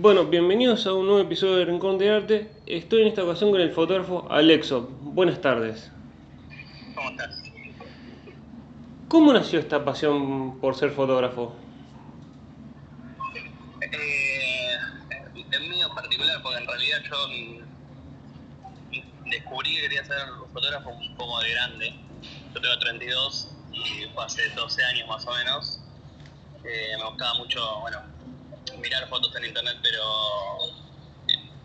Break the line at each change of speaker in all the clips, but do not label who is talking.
Bueno, bienvenidos a un nuevo episodio de Rincón de Arte. Estoy en esta ocasión con el fotógrafo Alexo. Buenas tardes.
¿Cómo estás?
¿Cómo nació esta pasión por ser fotógrafo?
Eh, en mío en particular, porque en realidad yo mm, descubrí que quería ser fotógrafo un poco de grande. Yo tengo 32 y fue hace 12 años más o menos. Eh, me gustaba mucho, bueno, mirar fotos en internet, pero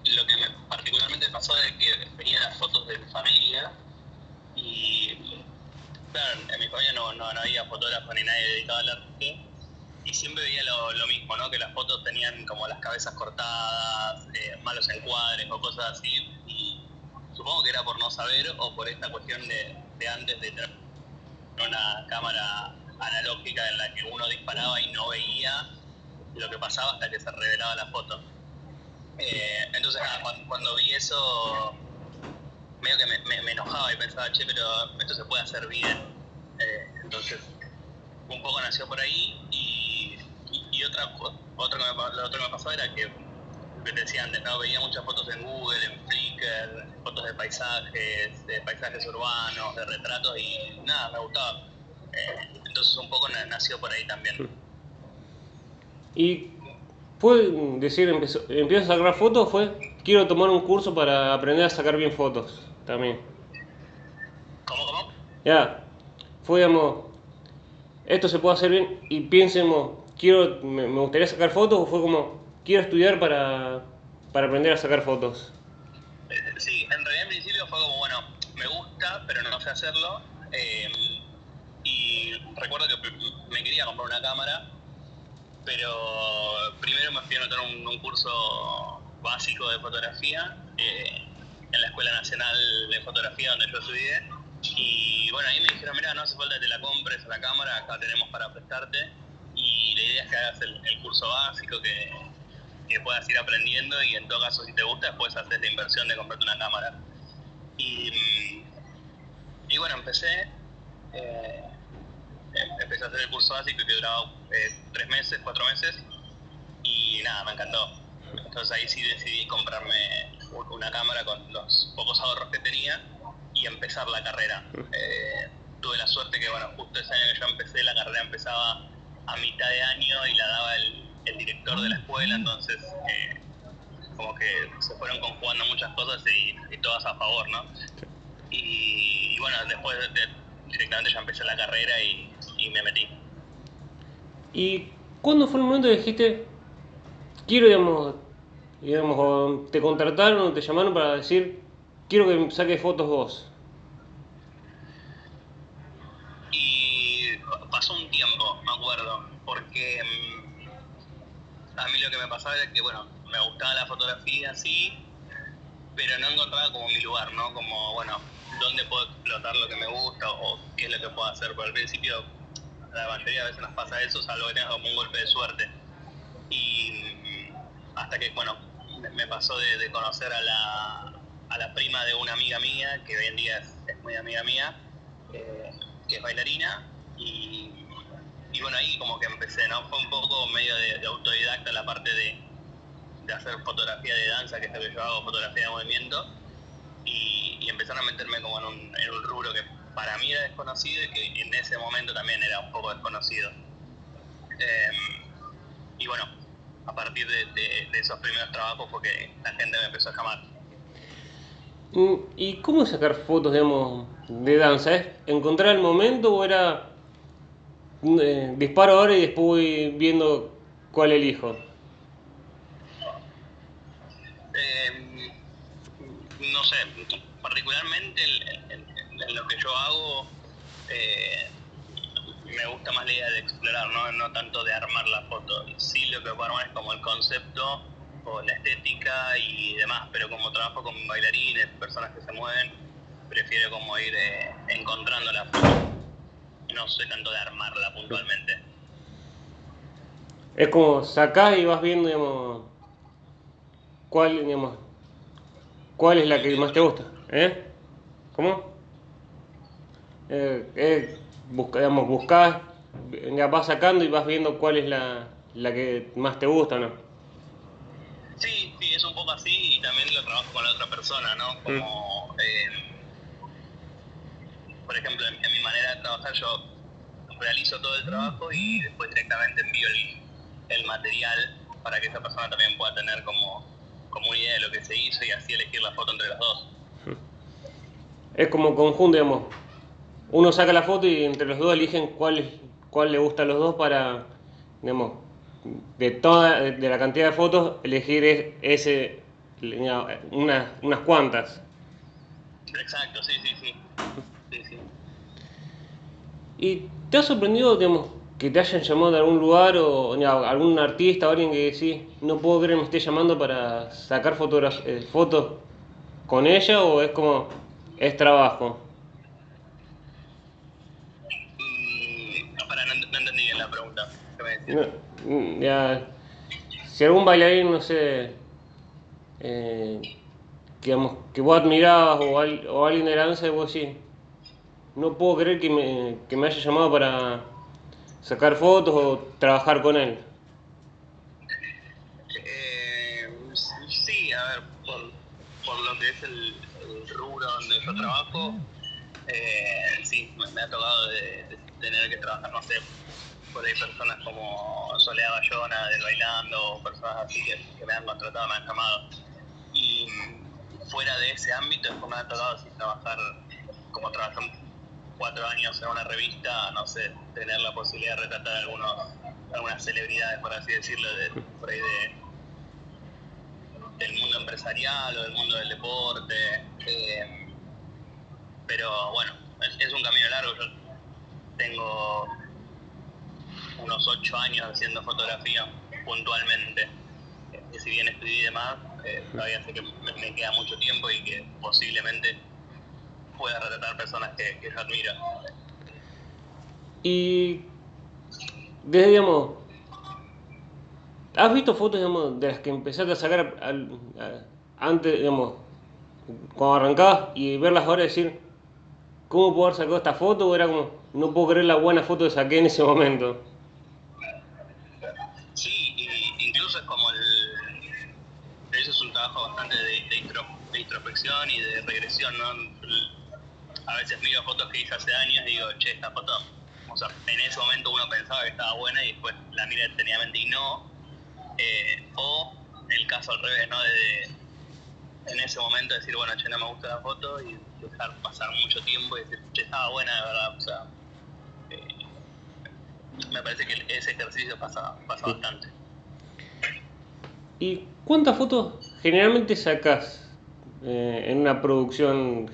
lo que me particularmente pasó es que veía las fotos de mi familia y claro, en mi familia no, no, había fotógrafo ni nadie dedicado al arte y siempre veía lo, mismo, ¿no? que las fotos tenían como las cabezas cortadas, eh, malos encuadres o cosas así y supongo que era por no saber o por esta cuestión de, de antes de tener una cámara analógica en la que uno disparaba y no veía lo que pasaba hasta que se revelaba la foto. Eh, entonces, cuando, vi eso, medio que me, enojaba y pensaba, che, pero esto se puede hacer bien. Eh, entonces, un poco nació por ahí y, y, otra, otro que me, lo otro que me pasó era que, que te decía antes, ¿no? veía muchas fotos en Google, en Flickr, fotos de paisajes, de paisajes urbanos, de retratos y nada, me gustaba. Eh, entonces un poco nació por ahí también.
Y fue decir, empezó, a sacar fotos, fue, quiero tomar un curso para aprender a sacar bien fotos también.
¿Cómo, cómo?
Ya, fue, digamos, esto se puede hacer bien y piensemos, quiero, me, gustaría sacar fotos o fue como, quiero estudiar para, para aprender a sacar fotos.
Eh, sí, en realidad en principio fue como, bueno, me gusta, pero no sé hacerlo. Eh, y recuerdo que me quería comprar una cámara pero primero me fui a anotar un, curso básico de fotografía eh, en la Escuela Nacional de Fotografía donde yo estudié. Y bueno, ahí me dijeron, mira, no hace falta que te la compres a la cámara, acá tenemos para prestarte. Y la idea es que hagas el, curso básico, que, que, puedas ir aprendiendo y en todo caso, si te gusta, después haces la inversión de comprarte una cámara. Y, y bueno, empecé. Eh, empecé a hacer el curso básico que duraba eh, tres meses, cuatro meses, y nada, me encantó. Entonces ahí sí decidí comprarme una cámara con los pocos ahorros que tenía y empezar la carrera. Eh, tuve la suerte que, bueno, justo ese año que yo empecé, la carrera empezaba a mitad de año y la daba el, director de la escuela, entonces eh, como que se fueron conjugando muchas cosas y, todas a favor, ¿no? Y, bueno, después de, directamente ya empecé la carrera y, y me metí.
¿Y cuándo fue el momento que dijiste, quiero, digamos, digamos, te contrataron o te llamaron para decir, quiero que saques fotos vos?
Y pasó un tiempo, me acuerdo, porque mm, a mí lo que me pasaba era que, bueno, me gustaba la fotografía, sí, pero no encontraba como mi lugar, ¿no? Como, bueno, dónde puedo explotar lo que me gusta o qué es lo que puedo hacer. Por al principio, la mayoría de veces nos pasa eso, salvo que tengas como un golpe de suerte. Y hasta que, bueno, me pasó de, conocer a la, a la, prima de una amiga mía, que hoy en día es, muy amiga mía, eh, que es bailarina, y, y, bueno, ahí como que empecé, ¿no? Fue un poco medio de, autodidacta la parte de, de hacer fotografía de danza, que es lo que yo hago, fotografía de movimiento y, empezaron a meterme como en un, rubro que para mí era desconocido y que en ese momento también era un poco desconocido. Em, y bueno, a partir de, esos primeros trabajos fue que la gente me empezó a llamar.
Mm, ¿Y cómo sacar fotos, digamos, de danza? ¿Es encontrar el momento o era eh, disparo ahora y después voy viendo cuál elijo?
No sé, particularmente en, lo que yo hago, eh, me gusta más la idea de explorar, ¿no? no tanto de armar la foto. Sí lo que puedo armar es como el concepto o la estética y demás, pero como trabajo con bailarines, personas que se mueven, prefiero como ir eh, encontrando la foto. No soy tanto de armarla puntualmente.
Es como sacás y vas viendo, digamos, cuál, digamos, ¿Cuál es la que más te gusta? ¿Eh? ¿Cómo? Eh, eh, busca, digamos, buscás, ya vas sacando y vas viendo cuál es la, la que más te gusta, ¿no?
es un poco así y también lo trabajo con la otra persona, ¿no? Como, eh, por ejemplo, en, mi manera de trabajar yo realizo todo el trabajo y después directamente envío el, material para que esa persona también pueda tener como, idea de lo que se hizo y así elegir la foto entre las dos.
Es como conjunto, digamos. Uno saca la foto y entre los dos eligen cuál, cuál le gusta a los dos para, digamos, de toda de la cantidad de fotos elegir ese unas, unas cuantas.
Exacto, sí, sí, sí. sí, sí.
¿Y te ha sorprendido, digamos, que te hayan llamado de algún lugar o algún artista o alguien que decís, no puedo creer que me esté llamando para sacar eh, fotos con ella o es como, es trabajo?
Para, no, entendí bien la pregunta.
Mm, ya, si algún bailarín, no sé, eh, digamos, que vos admirabas o, o alguien de la danza vos sí, no puedo creer que me, que me haya llamado para sacar fotos o trabajar con él.
Eh, sí, a ver, por, por, lo que es el, rubro donde yo trabajo, eh, sí, me, ha tocado de, tener que trabajar, no sé, por ahí personas como Soledad Bayona del Bailando, personas así que, me han contratado, me han llamado. Y fuera de ese ámbito, es como me ha tocado así, trabajar como trabajé cuatro años en una revista, no sé, tener la posibilidad de retratar algunos, algunas celebridades, por así decirlo, de, por de, del mundo empresarial o del mundo del deporte. Eh, pero bueno, es, un camino largo. Yo tengo unos ocho años haciendo fotografía puntualmente. Y si bien estudié y demás, eh, todavía sé que me, queda mucho tiempo y que posiblemente pueda retratar personas que, yo admiro.
Y desde, digamos, ¿has visto fotos, digamos, de las que empezaste a sacar antes, digamos, cuando arrancabas y verlas ahora y decir, ¿cómo puedo haber sacado esta foto? O era como, no puedo creer la buena foto que saqué en ese momento.
Sí, incluso es como el... Eso es un trabajo bastante de, de introspección y de regresión, ¿no? A veces miro fotos que hice hace años y digo, che, esta foto, o sea, en ese momento uno pensaba que estaba buena y después la mira detenidamente y no. Eh, o el caso al revés, ¿no? De, en ese momento decir, bueno, che, no me gusta la foto y dejar pasar mucho tiempo y decir, che, estaba buena de verdad. O sea, eh, me parece que ese ejercicio pasa, pasa bastante.
¿Y cuántas fotos generalmente sacas eh, en una producción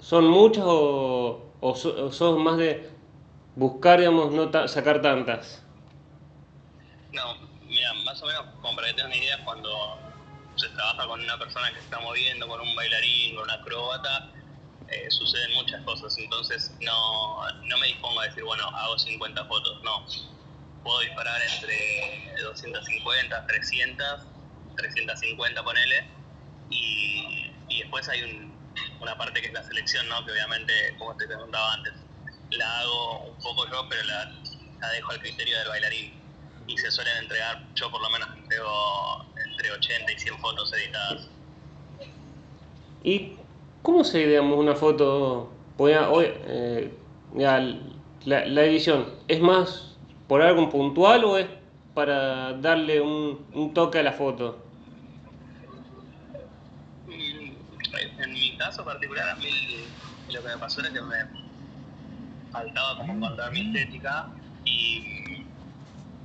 ¿Son muchos o, o, sos más de buscar, digamos, no sacar tantas?
No, mira, más o menos, como para que tengas una idea, cuando se trabaja con una persona que se está moviendo, con un bailarín, con una acróbata, eh, suceden muchas cosas. Entonces, no, no me dispongo a decir, bueno, hago 50 fotos. No. Puedo disparar entre 250, 300, 350, ponele. Y, y después hay un, una parte que es la selección, ¿no? que obviamente, como te preguntaba antes, la hago un poco yo, pero la, dejo al criterio del bailarín. Y se suelen entregar, yo por lo menos entrego entre 80 y 100 fotos editadas.
¿Y cómo se, digamos, una foto? Hoy, eh, la, la, edición, ¿es más por algo puntual o es para darle un, un toque a la foto?
Caso particular, a mí lo que me pasó era que me faltaba como encontrar mi estética y,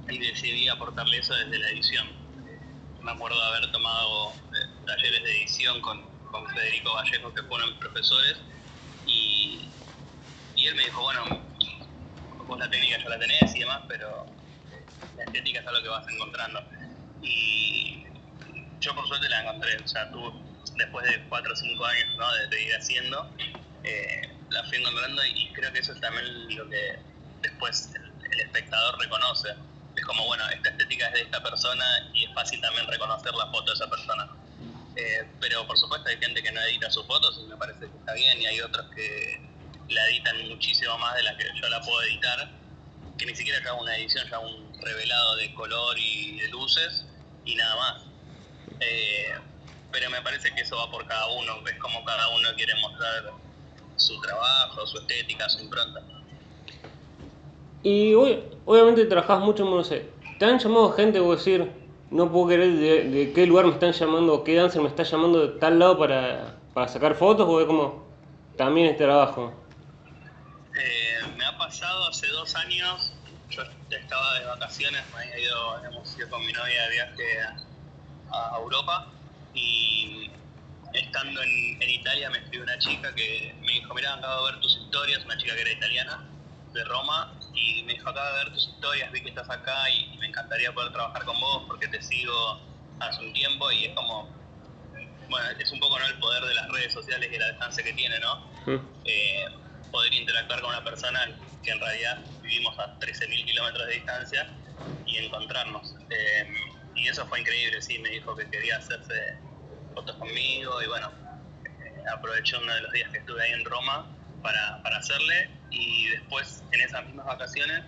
decidí aportarle eso desde la edición. Me acuerdo de haber tomado eh, talleres de edición con, con Federico Vallejo, que fueron profesores, y, y él me dijo, bueno, vos la técnica ya la tenés y demás, pero la estética es algo que vas encontrando. Y yo por suerte la encontré, o sea, tú después de 4 o 5 años ¿no? de, ir haciendo, eh, la fui encontrando y creo que eso es también lo que después el, espectador reconoce. Es como, bueno, esta estética es de esta persona y es fácil también reconocer la foto de esa persona. Eh, pero por supuesto hay gente que no edita sus fotos y me parece que está bien y hay otros que la editan muchísimo más de la que yo la puedo editar, que ni siquiera hago una edición, ya un revelado de color y de luces y nada más. Eh, pero me parece que eso va por cada uno, es como cada uno quiere mostrar su trabajo, su estética, su impronta.
Y hoy, obviamente trabajas mucho en Buenos Aires. ¿Te han llamado gente, o decir, no puedo creer de, de, qué lugar me están llamando, qué dancer me está llamando de tal lado para, para sacar fotos, o es como también este trabajo?
Eh, me ha pasado hace dos años, yo estaba de vacaciones, me había ido, hemos ido con mi novia de viaje a, a Europa y estando en, en, Italia me escribió una chica que me dijo, mira, acabo de ver tus historias, una chica que era italiana, de Roma, y me dijo, acabo de ver tus historias, vi que estás acá y, me encantaría poder trabajar con vos porque te sigo hace un tiempo y es como, bueno, es un poco ¿no? el poder de las redes sociales y la distancia que tiene, ¿no? Eh, poder interactuar con una persona que en realidad vivimos a 13.000 kilómetros de distancia y encontrarnos. Eh, y eso fue increíble, sí, me dijo que quería hacerse fotos conmigo y bueno, eh, aproveché uno de los días que estuve ahí en Roma para, para hacerle y después en esas mismas vacaciones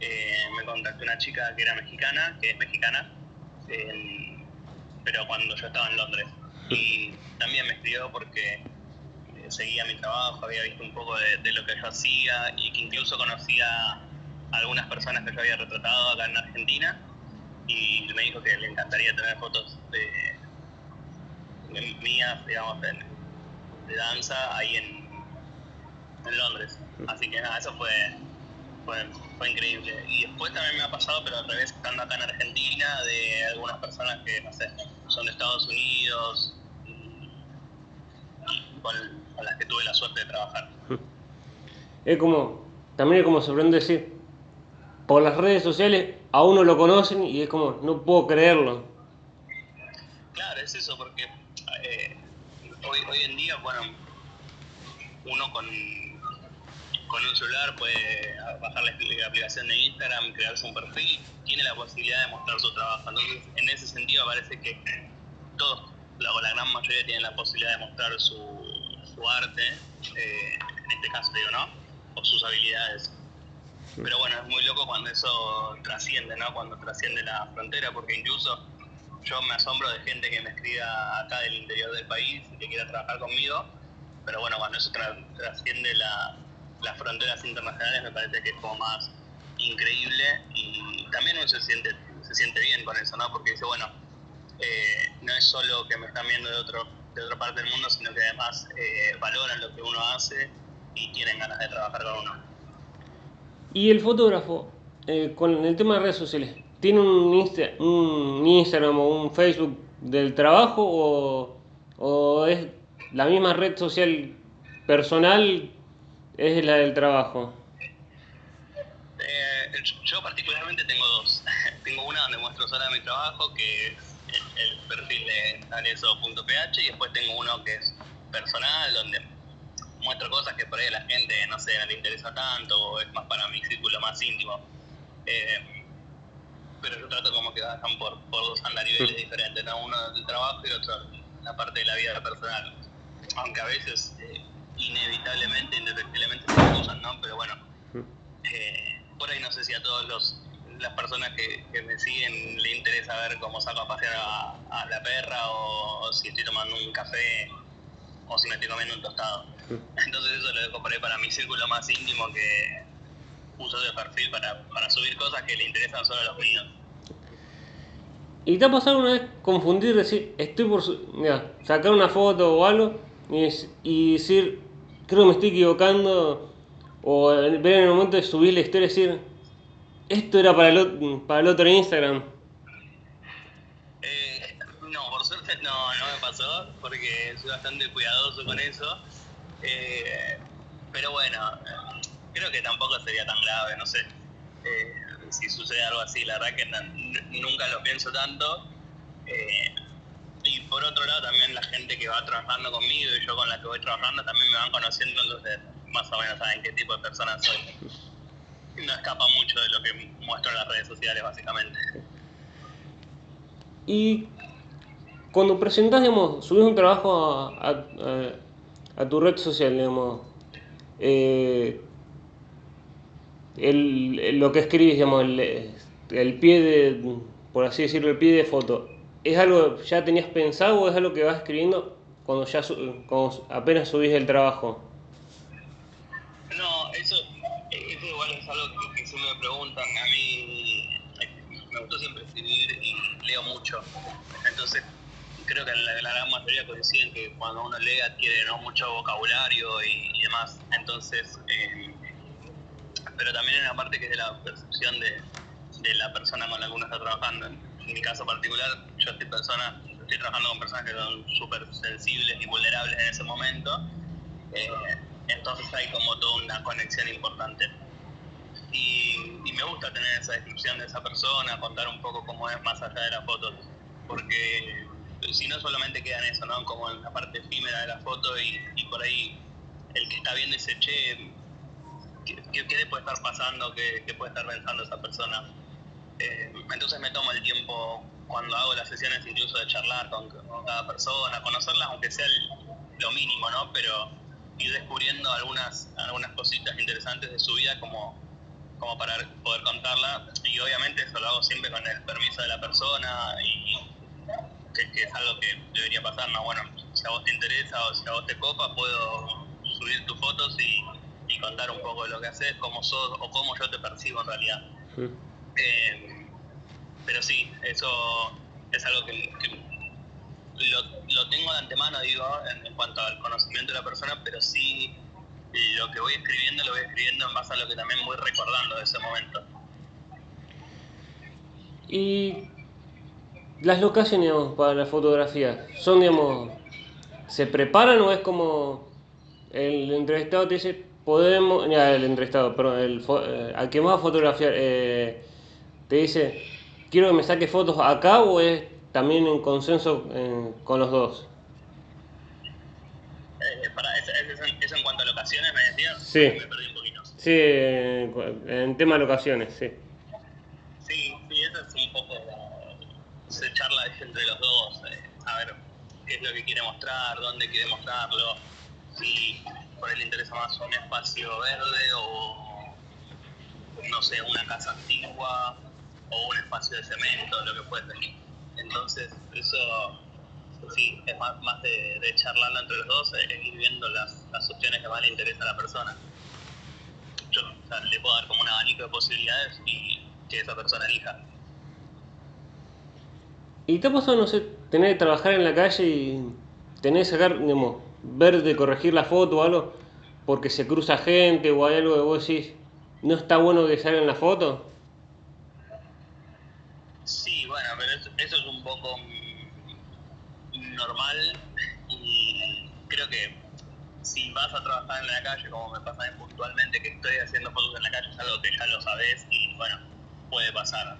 eh, me contactó una chica que era mexicana, que es mexicana, eh, pero cuando yo estaba en Londres. Y también me escribió porque eh, seguía mi trabajo, había visto un poco de, de, lo que yo hacía y que incluso conocía a algunas personas que yo había retratado acá en Argentina y me dijo que le encantaría tener fotos de, de mías, digamos, de, de danza ahí en, en Londres. Así que nada, eso fue, fue, fue, increíble. Y después también me ha pasado, pero al revés, estando acá en Argentina, de algunas personas que, no sé, son de Estados Unidos con, con, las que tuve la suerte de trabajar.
Es como, también es como sorprendente decir, por las redes sociales a uno lo conocen y es como, no puedo creerlo.
Claro, es eso, porque eh, hoy, hoy en día, bueno, uno con con un celular puede bajar la, la, aplicación de Instagram, crearse un perfil, tiene la posibilidad de mostrar su trabajo. Entonces, en ese sentido, parece que todos, o la gran mayoría, tienen la posibilidad de mostrar su, su arte, eh, en este caso, digo, ¿no? O sus habilidades. Pero bueno, es muy loco cuando eso trasciende, ¿no? Cuando trasciende la frontera, porque incluso yo me asombro de gente que me escriba acá del interior del país y que quiera trabajar conmigo, pero bueno, cuando eso tra trasciende la, las fronteras internacionales me parece que es como más increíble y también uno se siente, se siente bien con eso, ¿no? Porque dice, bueno, eh, no es solo que me están viendo de, otro, de otra parte del mundo, sino que además eh, valoran lo que uno hace y tienen ganas de trabajar con uno.
¿Y el fotógrafo, eh, con el tema de redes sociales, tiene un, Insta, un Instagram o un Facebook del trabajo o, o es la misma red social personal es la del trabajo?
Eh, yo particularmente tengo dos. tengo una donde muestro solo mi trabajo, que es el, perfil de aleso.ph, y después tengo uno que es personal, donde muestro cosas que por ahí a la gente, no sé, no le interesa tanto, o es más para mi círculo más íntimo. Eh, pero yo trato como que bajan por, por dos andariveles diferentes, ¿no? uno del trabajo y otro la parte de la vida personal. Aunque a veces... Eh, inevitablemente, indefectiblemente se cruzan, ¿no? Pero bueno, eh, por ahí no sé si a todos los las personas que, me siguen le interesa ver cómo saco a pasear a, la perra o, si estoy tomando un café o si me estoy comiendo un tostado. Entonces eso lo dejo por ahí para mi círculo más íntimo que uso de perfil para, para subir cosas que le interesan solo a los míos.
¿Y te ha pasado una vez confundir, decir, estoy por mira, sacar una foto o algo y, y decir, creo que me estoy equivocando, o ver en el momento de subir la historia y decir, esto era para el, para el otro Instagram?
Eh, no, por suerte no, no me pasó, porque soy bastante cuidadoso con eso. Eh, pero bueno, creo que tampoco sería tan grave, no sé. Eh, si sucede algo así, la verdad que nunca lo pienso tanto. Eh, y por otro lado también la gente que va trabajando conmigo y yo con la que voy trabajando también me van conociendo, entonces más o menos saben qué tipo de persona soy. No escapa mucho de lo que muestro en las redes sociales, básicamente.
Y cuando presentas, digamos, subes un trabajo a, a tu red social, digamos, eh, el, lo que escribes, digamos, el, el pie de, por así decirlo, el pie de foto, ¿Es algo que ya tenías pensado o es algo que vas escribiendo cuando ya cuando apenas subís el trabajo?
No, eso, eso igual es algo que, que me preguntan. A mí me gustó siempre escribir y leo mucho. Creo que la, gran mayoría coinciden que cuando uno lee adquiere ¿no? mucho vocabulario y, demás. Entonces, eh, pero también en la parte que es de la percepción de, de la persona con la que uno está trabajando. En mi caso particular, yo estoy, persona, estoy trabajando con personas que son súper sensibles y vulnerables en ese momento. Eh, entonces hay como toda una conexión importante. Y, me gusta tener esa descripción de esa persona, contar un poco cómo es más allá de las fotos, porque si no solamente queda en eso, ¿no? Como en la parte efímera de la foto y, por ahí el que está viendo ese che, ¿qué, puede estar pasando? ¿Qué, puede estar pensando esa persona? Eh, entonces me tomo el tiempo cuando hago las sesiones incluso de charlar con, cada persona, conocerlas aunque sea lo mínimo, ¿no? Pero ir descubriendo algunas, algunas cositas interesantes de su vida como, como para poder contarla. Y obviamente eso lo hago siempre con el permiso de la persona y que, es algo que debería pasar, ¿no? Bueno, si a vos te interesa o si a vos te copa, puedo subir tus fotos y, contar un poco de lo que haces, cómo sos o cómo yo te percibo en realidad. Eh, pero sí, eso es algo que, lo, tengo de antemano, digo, en, cuanto al conocimiento de la persona, pero sí lo que voy escribiendo lo voy escribiendo en base a lo que también voy recordando de ese momento.
Y las locaciones para la fotografía, son, digamos, ¿se preparan o es como el entrevistado te dice, podemos, ya el entrevistado, pero el, eh, al que más a fotografiar, eh, te dice, quiero que me saque fotos acá o es también en consenso eh, con los dos?
para, eso, eso, en cuanto a locaciones, me decías,
sí. me perdí un poquito. Sí, en tema de locaciones. Sí,
sí, eso es un poco se charla entre los dos, eh, a ver qué lo que quiere mostrar, dónde quiere mostrarlo, si por él le interesa más un espacio verde o, no sé, una casa antigua o un espacio de cemento, lo que fuese. Entonces, eso sí, es más, más de, de entre los dos, es ir viendo las, las opciones que más le interesa a la persona. Yo le puedo dar como un abanico de posibilidades y que esa persona elija.
¿Y te pasado, no sé, tener que trabajar en la calle y tener que sacar, digamos, ver de corregir la foto o algo porque se cruza gente o hay algo que vos decís, ¿no está bueno que salga en la foto?
Sí, bueno, pero eso, es un poco normal y creo que si vas a trabajar en la calle, como me pasa puntualmente que estoy haciendo fotos en la calle, es algo que ya lo sabes y bueno, puede pasar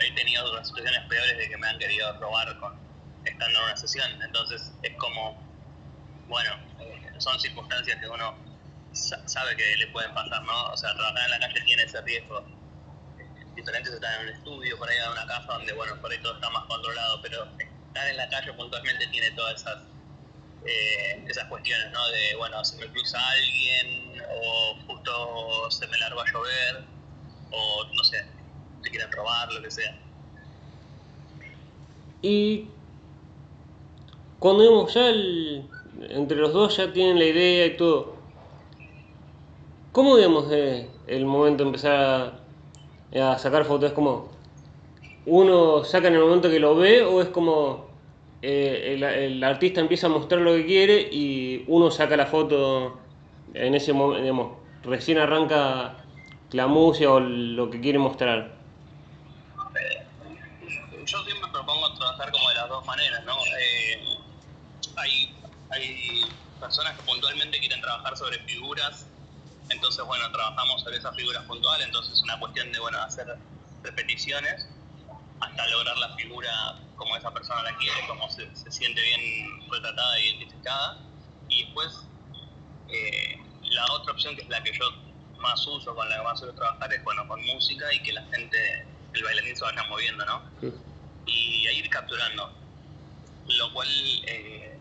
he tenido otras situaciones peores de que me han querido robar con estando en una sesión. Entonces es como, bueno, eh, son circunstancias que uno sabe que le pueden pasar, ¿no? O sea, trabajar en la calle tiene ese riesgo. Diferentes están en un estudio, por ahí en una casa donde, bueno, por ahí todo está más controlado, pero estar en la calle puntualmente tiene todas esas eh, esas cuestiones, ¿no? De, bueno, se me cruza alguien, o justo se me larga a llover, o no sé, te quieren robar, lo que sea. Y
cuando digamos ya entre los dos ya tienen la idea y todo, ¿cómo digamos eh, el momento de empezar a, sacar fotos? ¿Es como uno saca en el momento que lo ve o es como eh, el, el, artista empieza a mostrar lo que quiere y uno saca la foto en ese momento, digamos, recién arranca la música o lo que quiere mostrar?
yo siempre propongo trabajar como de las dos maneras, ¿no? Eh, hay, hay personas que puntualmente quieren trabajar sobre figuras, entonces, bueno, trabajamos sobre esas figuras puntuales, entonces es una cuestión de, bueno, hacer repeticiones hasta lograr la figura como esa persona la quiere, como se, siente bien retratada e identificada. Y después, eh, la otra opción, que es la que yo más uso, con la que más suelo trabajar, es, bueno, con música y que la gente, el bailarín se vaya moviendo, ¿no? y ir capturando. Lo cual eh,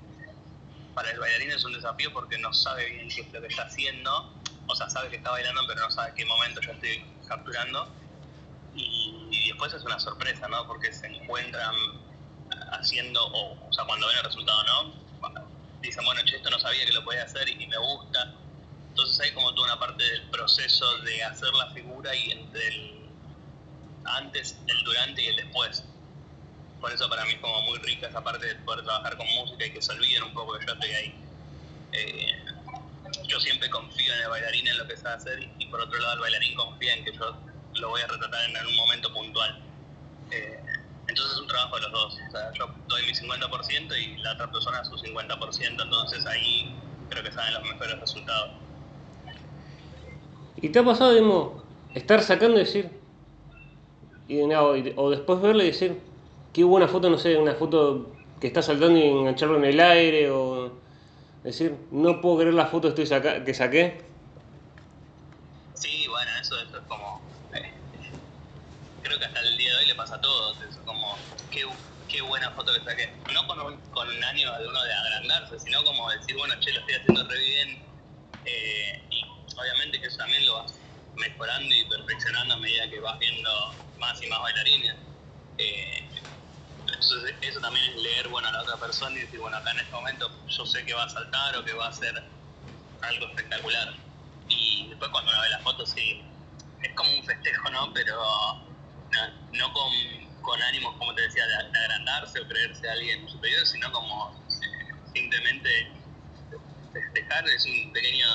para el bailarín es un desafío porque no sabe bien qué es lo que está haciendo. O sea, sabe que está bailando, pero no sabe qué momento yo estoy capturando. Y, después es una sorpresa, ¿no? Porque se encuentran haciendo, o, o sea, cuando ven el resultado, ¿no? Dicen, bueno, che, esto no sabía que lo podía hacer y, me gusta. Entonces hay como toda una parte del proceso de hacer la figura y entre el antes, el durante y el después. Por eso para mí es como muy rica esa parte de poder trabajar con música y que se olviden un poco que yo estoy ahí. Eh, yo siempre confío en el bailarín en lo que sabe hacer y, por otro lado el bailarín confía en que yo lo voy a retratar en un momento puntual. Eh, entonces es un trabajo de los dos. O sea, yo doy mi 50% y la otra persona su 50%, entonces ahí creo que salen los mejores resultados.
¿Y te ha pasado, digamos, estar sacando y decir, y, o después verlo y decir, qué buena foto, no sé, una foto que está saltando y engancharlo en el aire, o decir, no puedo creer la foto que, estoy que saqué?
Sí, bueno, eso, eso es como creo que hasta el día de hoy le pasa a todos. Es como, qué, qué buena foto que saqué. No con un, con un ánimo de uno de agrandarse, sino como decir, bueno, che, lo estoy haciendo re bien. Eh, y obviamente que eso también lo vas mejorando y perfeccionando a medida que vas viendo más y más bailarines. Eh, entonces eso también es leer bueno, a la otra persona y decir, bueno, acá en este momento yo sé que va a saltar o que va a ser algo espectacular. Y después cuando uno ve las fotos, sí, es como un festejo, ¿no? Pero no, con, con, ánimos, como te decía, de, agrandarse o creerse alguien superior, sino como simplemente festejar, es un pequeño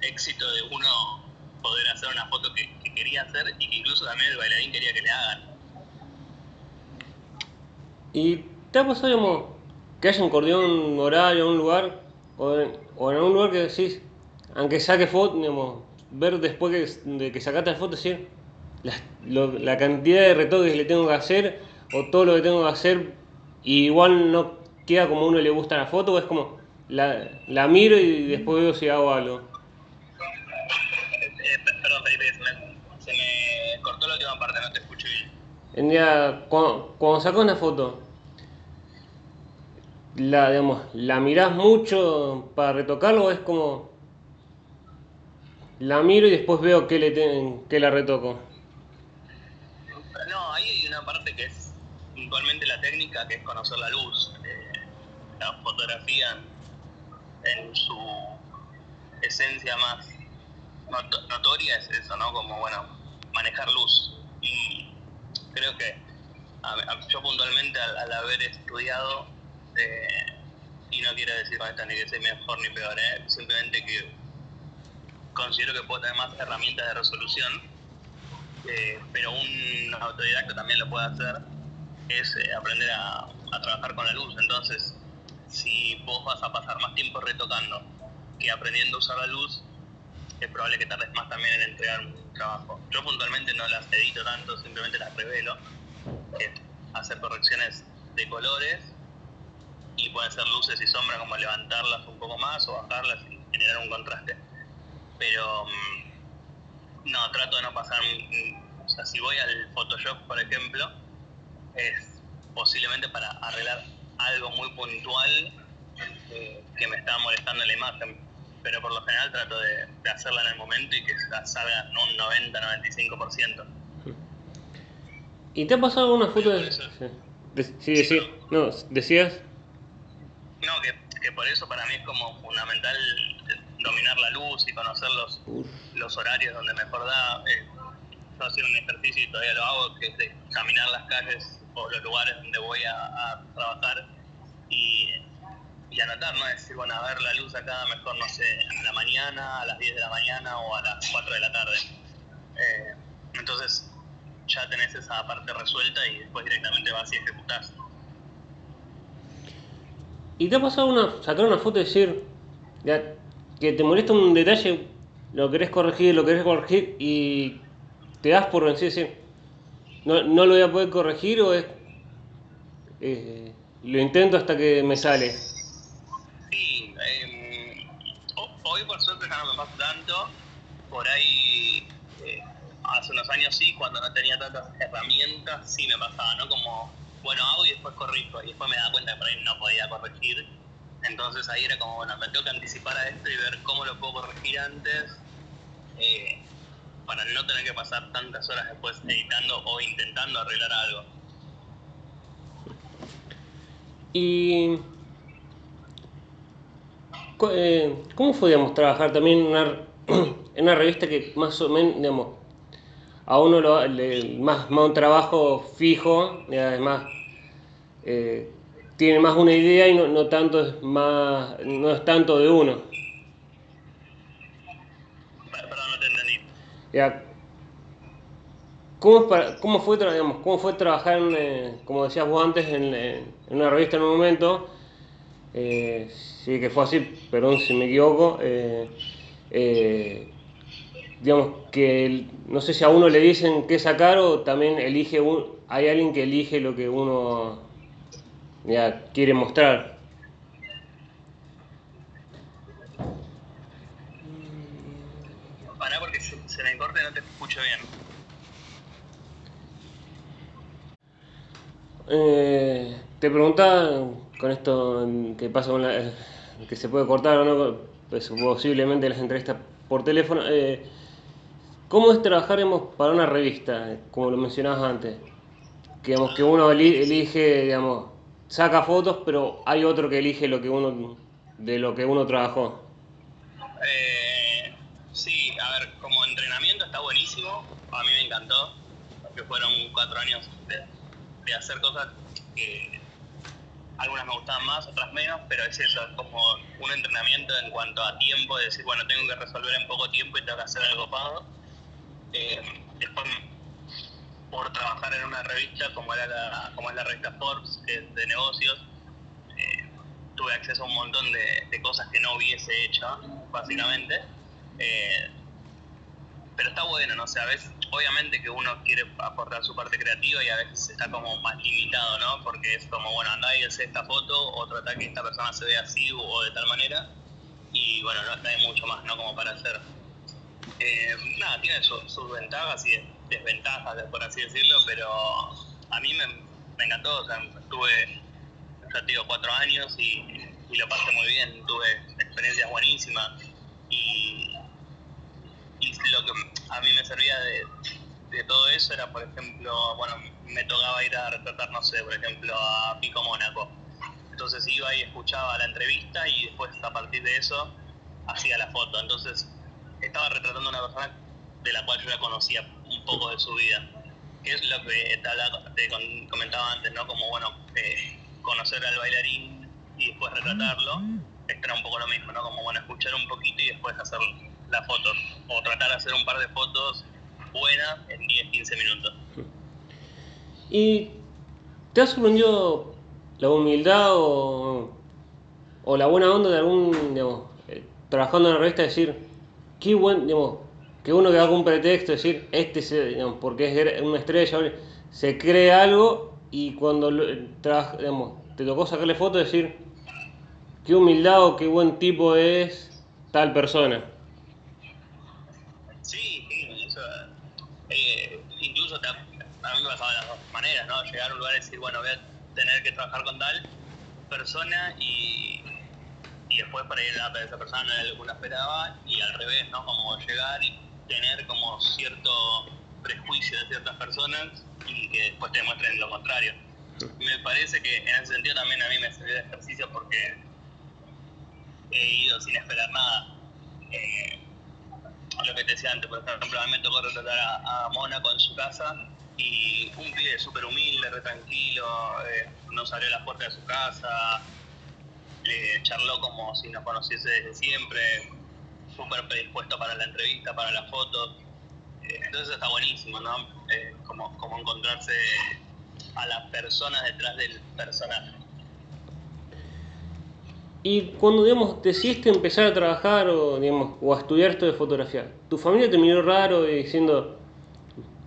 éxito de uno poder hacer una foto que, quería hacer y que incluso también el bailarín quería que le hagan.
¿Y te ha pasado, que haya un cordión horario, un lugar, o en, o algún lugar que decís, aunque saque foto, ver después de que sacaste la foto, decir, la, cantidad de retoques que le tengo que hacer o todo lo que tengo que hacer igual no queda como a uno le gusta la foto o es como la, la miro y después veo si hago algo.
Eh, perdón, Felipe, se me, cortó la última parte, no te.
En día, cuando, cuando sacas una foto, la, digamos, ¿la mirás mucho para retocarlo o es como la miro y después veo qué, le ten, la retoco?
parte que es puntualmente la técnica, que es conocer la luz. Eh, la fotografía en, su esencia más notoria es eso, ¿no? Como, bueno, manejar luz. Y creo que yo puntualmente al, haber estudiado, eh, y no quiero decir con esto ni que sea mejor ni peor, ¿eh? simplemente que considero que puedo tener más herramientas de resolución eh, pero un autodidacta también lo puede hacer, es eh, aprender a, trabajar con la luz. Entonces, si vos vas a pasar más tiempo retocando que aprendiendo a usar la luz, es probable que tardes más también en entregar un trabajo. Yo puntualmente no las edito tanto, simplemente las revelo, hacer correcciones de colores y pueden ser luces y sombras como levantarlas un poco más o bajarlas y generar un contraste. Pero mm, no, trato de no pasar. O sea, si voy al Photoshop, por ejemplo, es posiblemente para arreglar algo muy puntual eh, que me está molestando en la imagen. Pero por lo general trato de, hacerla en el momento y que salga un 90-95%.
¿Y te ha pasado alguna foto de.? Sí, sí, No, ¿decías?
No, que, que por eso para mí es como fundamental dominar la luz y conocer los, los horarios donde mejor da. Eh, yo hacer un ejercicio y todavía lo hago, que es de caminar las calles o los lugares donde voy a, trabajar y, y, anotar, ¿no? Es decir, bueno, a ver la luz acá mejor, no sé, a la mañana, a las 10 de la mañana o a las 4 de la tarde. Eh, entonces ya tenés esa parte resuelta y después directamente vas y ejecutás.
¿Y te ha pasado una, sacar una foto y decir, que te molesta un detalle, lo querés corregir, lo querés corregir y te das por vencido decir, no, no lo voy a poder corregir o es, eh, lo intento hasta que me sale.
Por suerte ya no me pasa tanto, por ahí eh, hace unos años sí, cuando no tenía tantas herramientas sí me pasaba, ¿no? Como, bueno, hago y después corrijo y después me da cuenta que por ahí no podía corregir entonces ahí era como, bueno, me tengo que anticipar a esto y ver cómo lo puedo corregir antes eh, para no tener que pasar tantas horas después editando o intentando arreglar algo.
Y eh, ¿cómo fue, digamos, trabajar también en una, en una revista que más o menos, digamos, a uno lo, le, más, más un trabajo fijo, y además eh, tiene más una idea y no, no, tanto es más, no es tanto de uno.
Perdón, no te entendí.
Ya, ¿Cómo, para, cómo, fue, digamos, ¿Cómo fue trabajar, en, eh, como decías vos antes, en, en, una revista en un momento? Eh, sí que fue así, perdón si me equivoco. Eh, eh, digamos que no sé si a uno le dicen qué sacar o también elige un, hay alguien que elige lo que uno ya, quiere mostrar.
Para porque se, se me corta y no te escucho bien.
Eh, te preguntaba con esto que pasa con la, que se puede cortar o no, pues, posiblemente las entrevistas por teléfono. Eh, ¿Cómo es trabajar para una revista, como lo mencionabas antes? Que, digamos, que uno elige, digamos, saca fotos, pero hay otro que elige lo que uno de lo que uno trabajó.
Eh, sí, a ver, como entrenamiento está buenísimo, a mí me encantó, que fueron cuatro años de hacer cosas que algunas me gustaban más, otras menos, pero es eso, es como un entrenamiento en cuanto a tiempo, de decir, bueno, tengo que resolver en poco tiempo y tengo que hacer algo pago. Eh, después, por trabajar en una revista como, era la, como es la revista Forbes, que es de negocios, eh, tuve acceso a un montón de, cosas que no hubiese hecho, básicamente. Eh, pero está bueno, ¿no? O a veces, obviamente que uno quiere aportar su parte creativa y a veces está como más limitado, ¿no? Porque es como, bueno, anda y hace esta foto o trata que esta persona se vea así o de tal manera. Y bueno, no, hay mucho más, ¿no? Como para hacer. Eh, nada, tiene su, sus ventajas y desventajas, por así decirlo, pero a mí me, me encantó, o sea, estuve, ya digo, cuatro años y, y lo pasé muy bien, tuve experiencias buenísimas y y lo que a mí me servía de, de, todo eso era, por ejemplo, bueno, me tocaba ir a retratar, no sé, por ejemplo, a Pico Mónaco. Entonces iba y escuchaba la entrevista y después a partir de eso hacía la foto. Entonces estaba retratando a una persona de la cual yo ya conocía un poco de su vida. Que es lo que te, te comentaba antes, ¿no? Como, bueno, eh, conocer al bailarín y después retratarlo. Esto era un poco lo mismo, ¿no? Como, bueno, escuchar un poquito y después hacerlo las fotos o tratar de hacer un par de fotos buenas en 10, 15 minutos.
¿Y te ha sorprendido la humildad o, o la buena onda de algún, digamos, eh, trabajando en la revista, decir, qué buen, digamos, que uno que haga un pretexto, decir, este, se, digamos, porque es una estrella, se cree algo y cuando digamos, te tocó sacarle fotos, decir, qué humildad o qué buen tipo es tal persona.
a mí me pasaba de las dos maneras, Llegar a un lugar y decir, bueno, voy a tener que trabajar con tal persona y, y después para ir a esa persona no era lo que esperaba y al revés, ¿no? Como llegar y tener como cierto prejuicio de ciertas personas y que después te demuestren lo contrario. Me parece que en ese sentido también a mí me sirvió de ejercicio porque he ido sin esperar nada. Eh, lo que te decía antes, por ejemplo, a mí me tocó retratar a, a Mónaco en su casa y un pibe súper humilde, re tranquilo, eh, nos abrió la puerta de su casa, le charló como si nos conociese desde siempre, súper predispuesto para la entrevista, para la foto. Eh, entonces está buenísimo, ¿no? Eh, como, como encontrarse a las personas detrás del personaje.
Y cuando digamos, decidiste empezar a trabajar o, digamos, o a estudiar esto de fotografía, ¿tu familia te miró raro diciendo,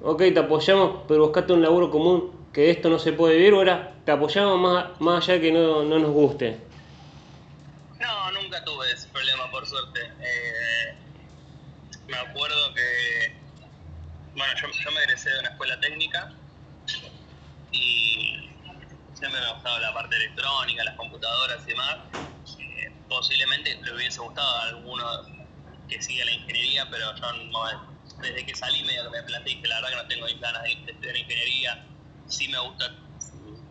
ok, te apoyamos, pero buscate un laburo común, que esto no se puede vivir, o ahora te apoyamos más, más allá que no, no nos guste?
No, nunca tuve ese problema, por suerte. Eh, me acuerdo que, bueno, yo, yo me egresé de una escuela técnica y siempre me ha gustado la parte electrónica, las computadoras y demás. Eh, posiblemente le hubiese gustado a alguno que siga la ingeniería, pero yo no, desde que salí medio me planteé que la verdad que no tengo ganas de estudiar ingeniería, sí me gusta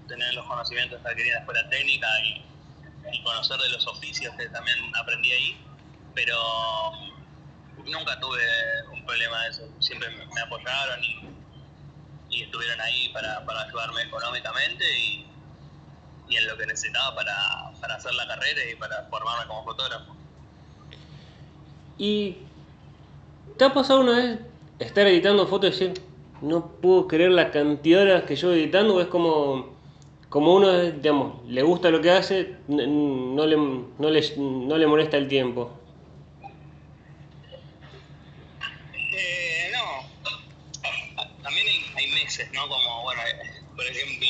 tener los conocimientos que adquirí en la escuela técnica y, conocer de los oficios que también aprendí ahí, pero nunca tuve un problema de eso, siempre me, apoyaron y, estuvieron ahí para, ayudarme económicamente y, en lo que necesitaba para, para hacer la carrera y para formarme como fotógrafo.
¿Y te ha pasado una vez estar editando fotos y decir, no puedo creer la cantidad de horas que yo editando? ¿O es como, como uno, digamos, le gusta lo que hace, no le, no le, no le molesta el tiempo?
Eh, no, también hay, meses, ¿no? Como, bueno, por ejemplo,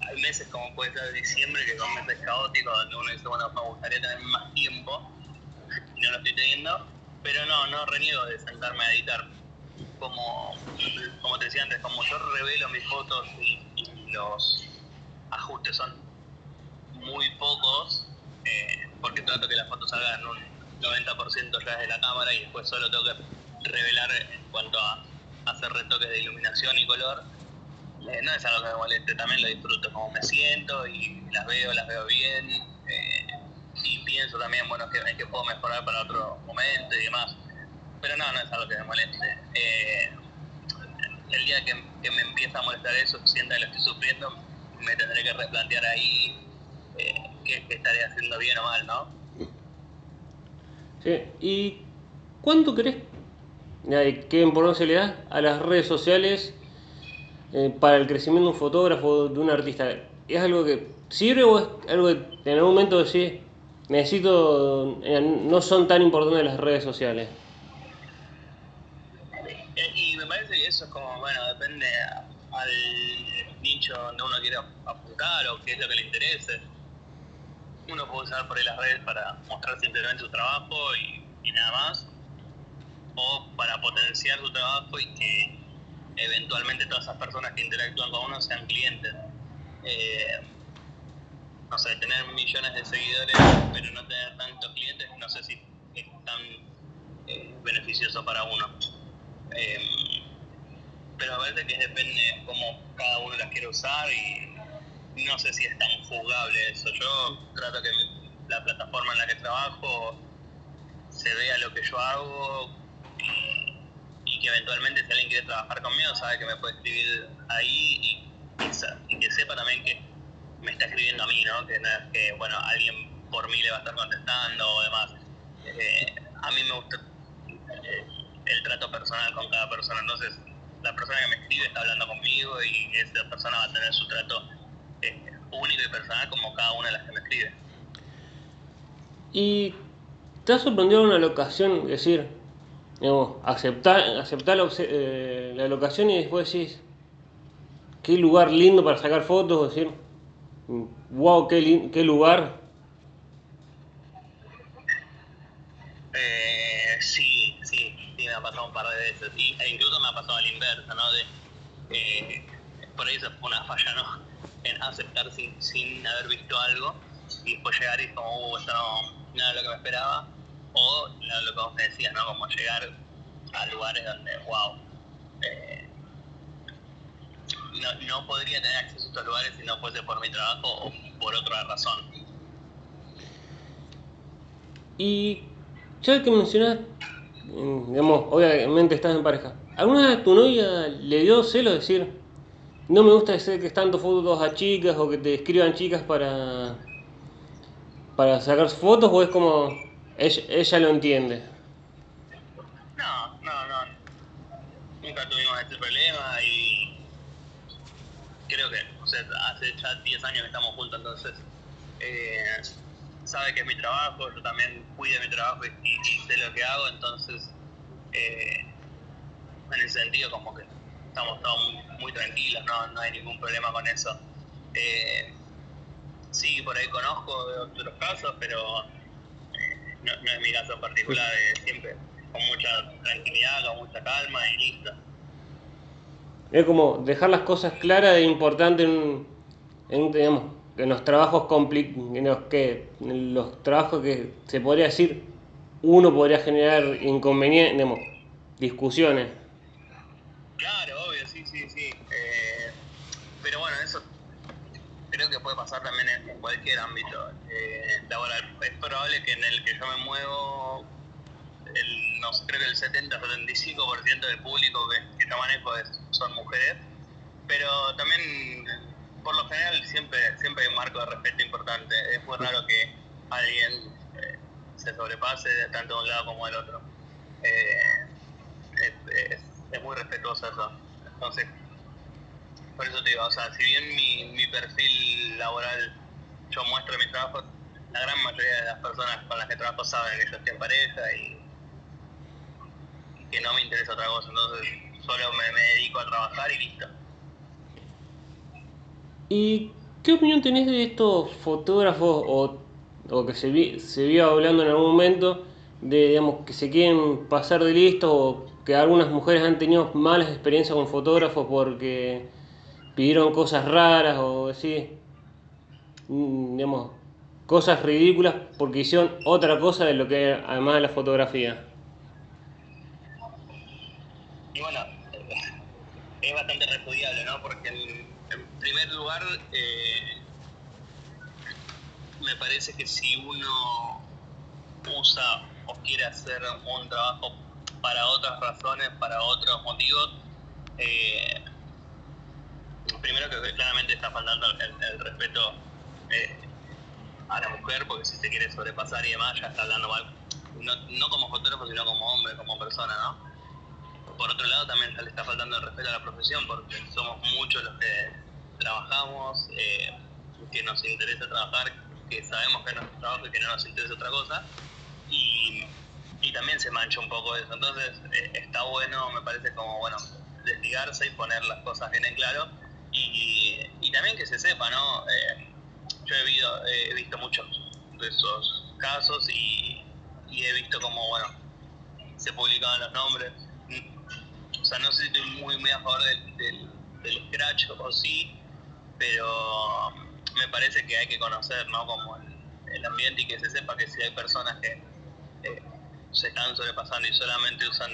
hay meses como puede ser diciembre, que son meses caóticos, donde uno dice, bueno, me gustaría tener más tiempo no lo estoy teniendo, pero no, no reniego de sentarme a editar. Como, como te decía antes, como yo revelo mis fotos y, los ajustes son muy pocos, eh, porque trato que las fotos salgan un 90% ya desde la cámara y después solo tengo que revelar en cuanto a hacer retoques de iluminación y color. Eh, no es algo que me moleste, también lo disfruto como me siento y las veo, las veo bien. Eh, y pienso también, bueno, que, que puedo mejorar para otro momento y demás. Pero no, no es algo que me moleste. Eh, el día que, me empieza a molestar eso, sienta que lo estoy sufriendo, me tendré que replantear ahí eh, qué, estaré haciendo bien o mal, ¿no?
Sí, ¿y cuánto crees qué importancia le das a las redes sociales eh, para el crecimiento de un fotógrafo, de un artista? ¿Es algo que sirve o es algo que en algún momento decís, necesito, eh, no son tan importantes las redes sociales.
Eh, y me parece que eso es como, bueno, depende al nicho donde uno quiera apuntar o qué es lo que le interese. Uno puede usar por ahí las redes para mostrar simplemente su trabajo y, nada más, o para potenciar su trabajo y que eventualmente todas esas personas que interactúan con uno sean clientes. Eh, no sé, tener millones de seguidores pero no tener tantos clientes, no sé si es tan eh, beneficioso para uno. Em, pero a veces que depende cómo cada uno las quiere usar y no sé si es tan juzgable eso. Yo trato que la plataforma en la que trabajo se vea lo que yo hago y, que eventualmente si alguien quiere trabajar conmigo sabe que me puede escribir ahí y que sepa también que me está escribiendo a mí, ¿no? Que no es que, bueno, alguien por mí le va a estar contestando o demás. Eh, a mí me gusta eh, el trato personal con cada persona, entonces la persona que me escribe está hablando conmigo y esa persona va a tener su trato eh, único y personal como cada una de las que me escribe.
¿Y te ha sorprendido una locación, es decir, digamos, aceptar, aceptar la, locación y después decís, qué lugar lindo para sacar fotos, decir, Wow, qué, qué lugar.
Eh, sí, sí, sí, me ha pasado un par de veces. e incluso me ha pasado a la inversa, ¿no? De, eh, por se fue una falla, ¿no? En aceptar sin, sin haber visto algo y después llegar y como, uh, esto no, no era lo que me esperaba. O lo, que vos me decías, ¿no? Como llegar a lugares donde, wow, eh, no, podría tener acceso a estos lugares si no fuese por mi trabajo o por otra razón.
Y ya que mencionas, digamos, obviamente estás en pareja, ¿alguna vez tu novia le dio celo decir, no me gusta decir que están fotos a chicas o que te escriban chicas para, para sacar fotos o es como, ella, ella lo entiende?
No, no, no. Nunca tuvimos este problema y creo que, o sea, hace ya 10 años que estamos juntos, entonces eh, sabe que es mi trabajo, yo también cuido mi trabajo y, sé lo que hago, entonces eh, en ese sentido como que estamos todos muy, tranquilos, no, no, hay ningún problema con eso. Eh, sí, por ahí conozco de otros casos, pero no, no, es mi caso en particular, siempre con mucha tranquilidad, con mucha calma y listo.
Es como dejar las cosas claras e importantes en, en, digamos, en los trabajos en los que los trabajos que se podría decir uno podría generar inconvenientes, discusiones.
Claro, obvio, sí, sí, sí. Eh, pero bueno, eso pasar también en, cualquier ámbito eh, laboral. Es probable que en el que yo me muevo, el, no sé, creo que el 70-75% del público que, que manejo son mujeres, pero también por lo general siempre, siempre hay un marco de respeto importante. Es muy raro que alguien eh, se sobrepase tanto de un lado como del otro. Eh, es, muy respetuoso eso. Entonces, por eso te digo, o sea, si bien mi, mi perfil laboral yo muestro mi trabajo, la gran mayoría de las personas con las que trabajo saben que yo estoy en pareja y, que no me interesa otra cosa, entonces solo me dedico a trabajar y listo.
¿Y qué opinión tenés de estos fotógrafos o, o que se, vi, se vio hablando en algún momento de digamos que se quieren pasar de listo o que algunas mujeres han tenido malas experiencias con fotógrafos porque pidieron cosas raras o así, mm, digamos, cosas ridículas porque hicieron otra cosa de lo que además de la fotografía.
Y bueno, es bastante repudiable, ¿no? Porque en, primer lugar, eh, me parece que si uno usa o quiere hacer un trabajo para otras razones, para otros motivos, eh, primero que claramente está faltando el, respeto eh, a la mujer, porque si se quiere sobrepasar y demás, ya está hablando mal, no, no como fotógrafo, sino como hombre, como persona, ¿no? Por otro lado, también le está faltando el respeto a la profesión, porque somos muchos los que trabajamos, eh, que nos interesa trabajar, que sabemos que es nuestro trabajo y que no nos interesa otra cosa, y, y también se mancha un poco eso. Entonces, eh, está bueno, me parece como, bueno, desligarse y poner las cosas bien en claro y, también que se sepa, ¿no? Eh, yo he, he visto muchos de esos casos y, he visto como, bueno, se publicaban los nombres. O sea, no sé si estoy muy, muy a favor del, del, scratch o sí, pero me parece que hay que conocer, ¿no? Como el, ambiente y que se sepa que si hay personas que eh, se están sobrepasando y solamente usan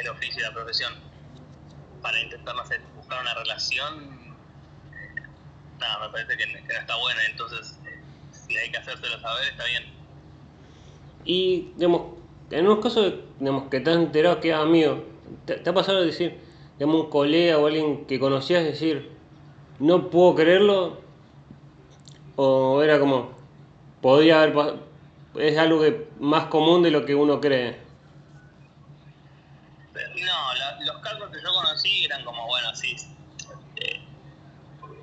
el oficio y la profesión para intentar hacer, buscar una relación, nada, me parece que, no está buena, entonces si hay que hacérselo saber está bien.
Y, digamos, en unos casos, digamos, que te has enterado que es amigo, ¿te, ha pasado a decir, digamos, un colega o alguien que conocías decir, no puedo creerlo? ¿O era como, podía haber, es algo que más común de lo que uno cree?
eran como, bueno, sí, eh,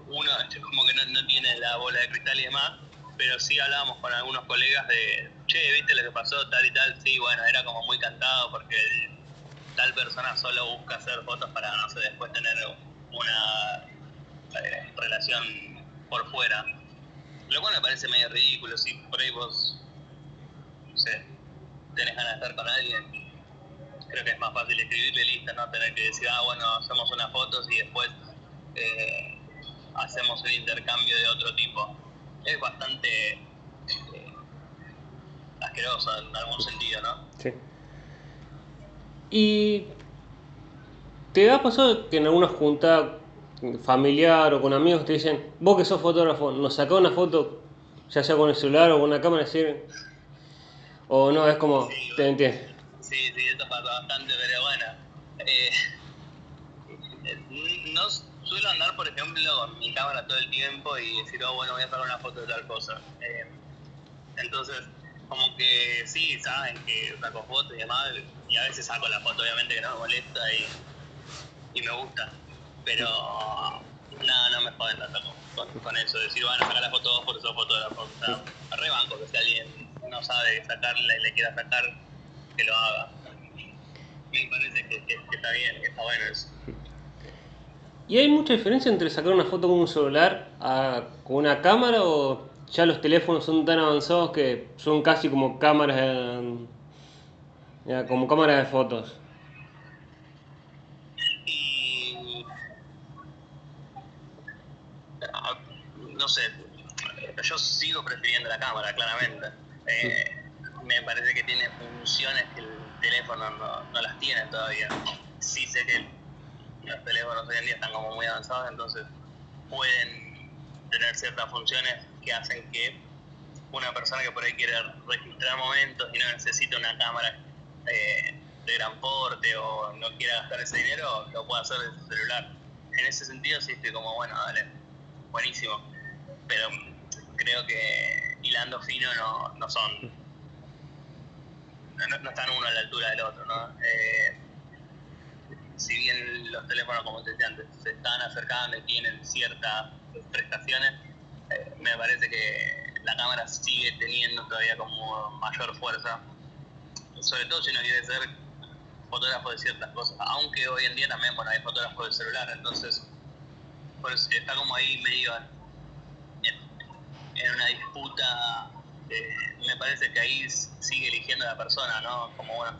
uno como que no, tiene la bola de cristal y demás, pero sí hablábamos con algunos colegas de, che, ¿viste lo que pasó tal y tal? Sí, bueno, era como muy cantado porque tal persona solo busca hacer fotos para, no sé, después tener una eh, relación por fuera. Lo cual me parece medio ridículo, si por ahí vos, no sé, tenés ganas de estar con alguien, creo que es más fácil escribirle lista, no tener que decir, ah, bueno, hacemos unas fotos y después eh, hacemos un intercambio de otro tipo. Es bastante eh, asqueroso en algún sentido, ¿no? Sí.
¿Y te ha pasado que en alguna junta familiar o con amigos te dicen, vos que sos fotógrafo, nos sacás una foto, ya sea con el celular o con una cámara, decir, o no, es como, te entiendes?
Sí, sí, eso pasa bastante, pero bueno. Eh, no suelo andar, por ejemplo, con mi cámara todo el tiempo y decir, oh, bueno, voy a sacar una foto de tal cosa. Eh, entonces, como que sí, saben que saco fotos y demás, y a veces saco la foto, obviamente, que no me molesta y, y me gusta. Pero nada, no me joden tanto con, con, eso, decir, bueno, sacar la foto vos por eso fotógrafo. O sea, rebanco que si alguien no sabe sacarla y le quiera sacar que lo haga. Me parece que, está bien, que está bueno eso.
¿Y hay mucha diferencia entre sacar una foto con un celular a, con una cámara o ya los teléfonos son tan avanzados que son casi como cámaras como cámaras de fotos?
Y, no sé, yo sigo prefiriendo la cámara, claramente. Eh, me parece que tiene funciones que el teléfono no, las tiene todavía. Sí sé que los teléfonos hoy en día están como muy avanzados, entonces pueden tener ciertas funciones que hacen que una persona que por ahí quiere registrar momentos y no necesita una cámara eh, de gran porte o no quiera gastar ese dinero, lo puede hacer desde su celular. En ese sentido sí estoy como, bueno, dale, buenísimo. Pero creo que hilando fino no, no son, no, están uno a la altura del otro, ¿no? Eh, si bien los teléfonos, como te decía antes, se están acercando y tienen ciertas prestaciones, me parece que la cámara sigue teniendo todavía como mayor fuerza, sobre todo si uno quiere ser fotógrafo de ciertas cosas, aunque hoy en día también bueno, hay fotógrafos de celular, entonces pues está como ahí medio en, una disputa, eh, me parece que ahí sigue eligiendo la persona, ¿no? Como bueno,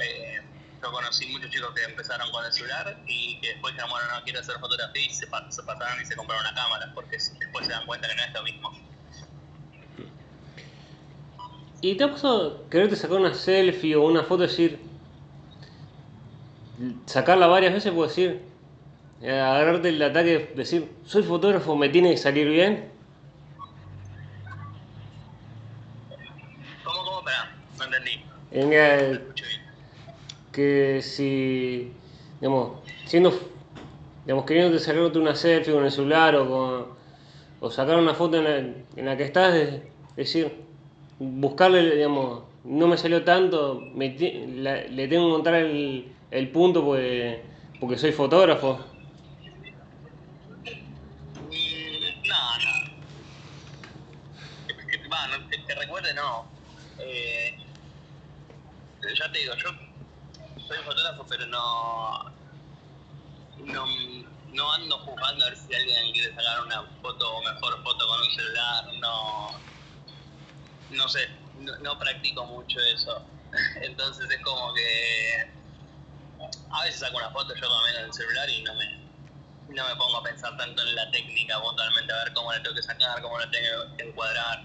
eh, yo conocí muchos chicos que empezaron con el celular y que después dijeron, bueno, no quiero hacer fotografía y se, pasaron y se compraron una cámara, porque después se dan cuenta que no es lo mismo.
¿Y te ha pasado quererte sacar una selfie o una foto y decir, sacarla varias veces, puedo decir, eh, agarrarte el ataque, decir, soy fotógrafo, me tiene que salir bien?
¿Cómo, cómo? Espera, no entendí.
En, que si, digamos, siendo, digamos, queriendo sacarte una selfie con el celular o, con, o sacar una foto en la, en la que estás, es decir, buscarle, digamos, no me salió tanto, me, le tengo que encontrar el, el punto porque, porque soy fotógrafo.
No. Eh, ya te digo, yo soy fotógrafo, pero no, no, no ando jugando a ver si alguien quiere sacar una foto o mejor foto con un celular, no, no sé, no, practico mucho eso. Entonces es como que a veces saco una foto yo también en el celular y no me, no me pongo a pensar tanto en la técnica puntualmente, a ver cómo la tengo que sacar, cómo la tengo que encuadrar.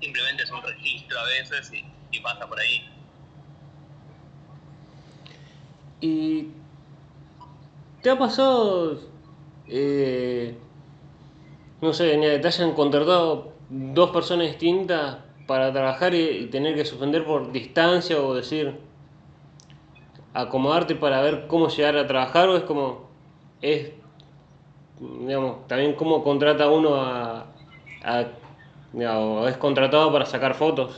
Simplemente es un registro a veces y, y pasa por ahí.
¿Y te ha pasado, eh, no sé, te hayan contratado dos personas distintas para trabajar y, tener que suspender por distancia o decir, acomodarte para ver cómo llegar a trabajar o es como, es, digamos, también cómo contrata uno a, es contratado para sacar fotos?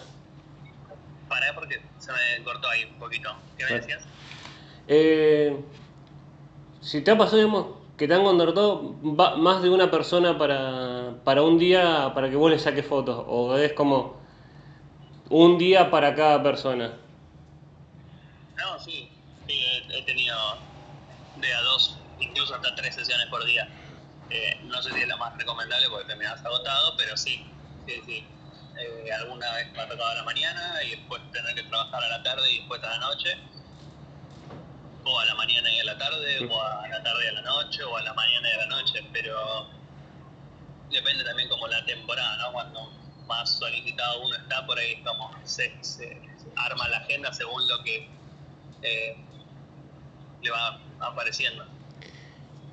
Para, porque se me cortó ahí un poquito. ¿Qué me decías?
Eh, si te ha pasado, digamos, que te han contratado más de una persona para, para un día para que vos le saques fotos, o es como un día para cada persona.
No, sí, sí, he, tenido de a dos, incluso hasta tres sesiones por día. Eh, no sé si es la más recomendable porque terminas agotado, pero sí, sí, sí. Eh, alguna vez me ha tocado a la mañana y después tener que trabajar a la tarde y después a la noche o a la mañana y a la tarde, o a la tarde y a la noche, o a la mañana y a la noche, pero depende también como la temporada, ¿no? Cuando más solicitado uno está, por ahí como se, arma la agenda según lo que eh, le va apareciendo.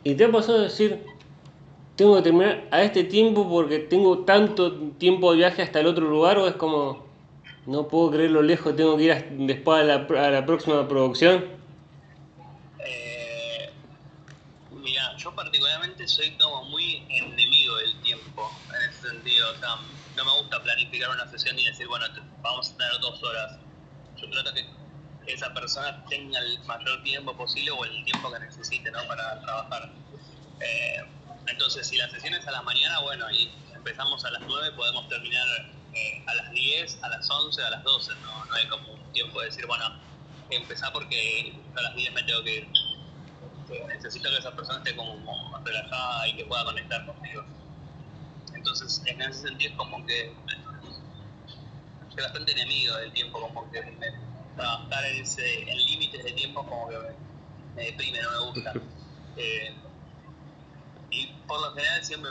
¿Y te ha pasado decir, tengo que terminar a este tiempo porque tengo tanto tiempo de viaje hasta el otro lugar, o es como, no puedo creer lo lejos, tengo que ir después a la, a la próxima producción?
Yo particularmente soy como muy enemigo del tiempo, en ese sentido. O sea, no me gusta planificar una sesión y decir, bueno, vamos a tener dos horas. Yo trato que esa persona tenga el mayor tiempo posible o el tiempo que necesite ¿no? para trabajar. Eh, entonces, si la sesión es a la mañana, bueno, y empezamos a las 9, podemos terminar eh, a las 10, a las 11, a las 12. No, no hay como un tiempo de decir, bueno, empezar porque a las 10 me tengo que ir necesito que esa persona esté como relajada y que pueda conectar conmigo. Entonces, en ese sentido es como que soy bastante enemigo del tiempo, como que trabajar en, ese, en límites de tiempo como que me, deprime, no me gusta. Eh, y por lo general siempre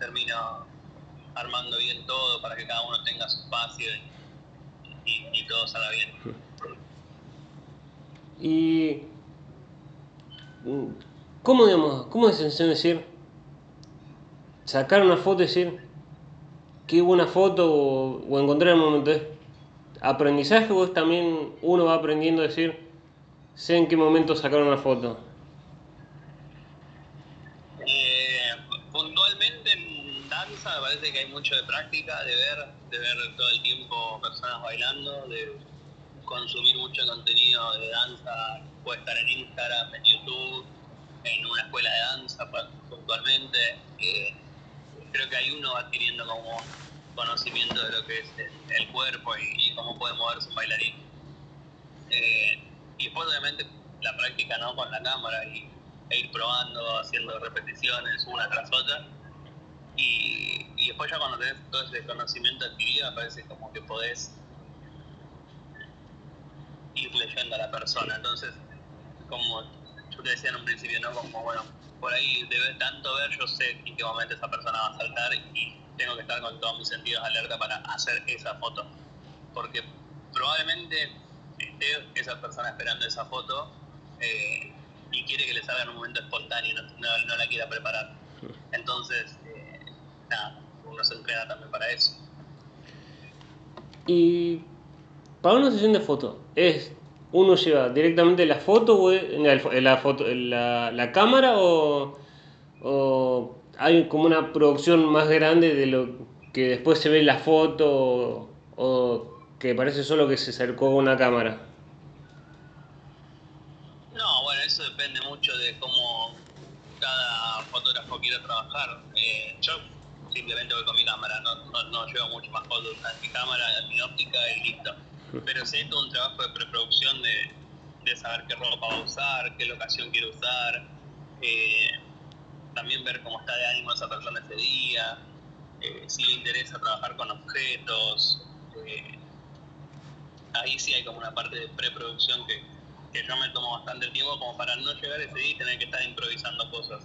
termino armando bien todo para que cada uno tenga su espacio y, y todo salga bien.
Y ¿Cómo, digamos, cómo es sencillo decir? sacar una foto y decir, qué buena foto o, o encontrar el momento. ¿Es aprendizaje o es también uno va aprendiendo a decir, sé en qué momento sacar una foto?
Eh, puntualmente en danza me parece que hay mucho de práctica, de ver, de ver todo el tiempo personas bailando, de consumir mucho contenido de danza, puede estar en Instagram, en YouTube, en una escuela de danza puntualmente. creo que ahí uno va adquiriendo como conocimiento de lo que es el, cuerpo y, cómo puede moverse un bailarín. Eh, y después obviamente la práctica ¿no? con la cámara y, e ir probando, haciendo repeticiones una tras otra. Y, y después ya cuando tenés todo ese conocimiento adquirido, parece como que podés ir leyendo a la persona. Entonces, como yo te decía en un principio, ¿no? Como, bueno, por ahí de tanto ver, yo sé en qué momento esa persona va a saltar y tengo que estar con todos mis sentidos alerta para hacer esa foto. Porque probablemente esté esa persona esperando esa foto eh, y quiere que le salga en un momento espontáneo, no, no- no la quiera preparar. Entonces, eh, nada, uno se entrena también para eso.
Y para una sesión de foto, ¿es uno lleva directamente la foto o la, foto, la, la cámara o, o hay como una producción más grande de lo que después se ve en la foto o, que parece solo que se acercó una cámara?
No, bueno, eso depende mucho de cómo cada fotógrafo quiera trabajar. Eh, yo simplemente voy con mi cámara, no, no, no llevo mucho más fotos. En mi cámara, mi óptica y listo. Pero sí hay todo un trabajo de preproducción de, de saber qué ropa va a usar, qué locación quiere usar, eh, también ver cómo está de ánimo esa persona ese día, eh, si le interesa trabajar con objetos. eh, ahí sí hay como una parte de preproducción que, que yo me tomo bastante tiempo como para no llegar ese día y tener que estar improvisando cosas.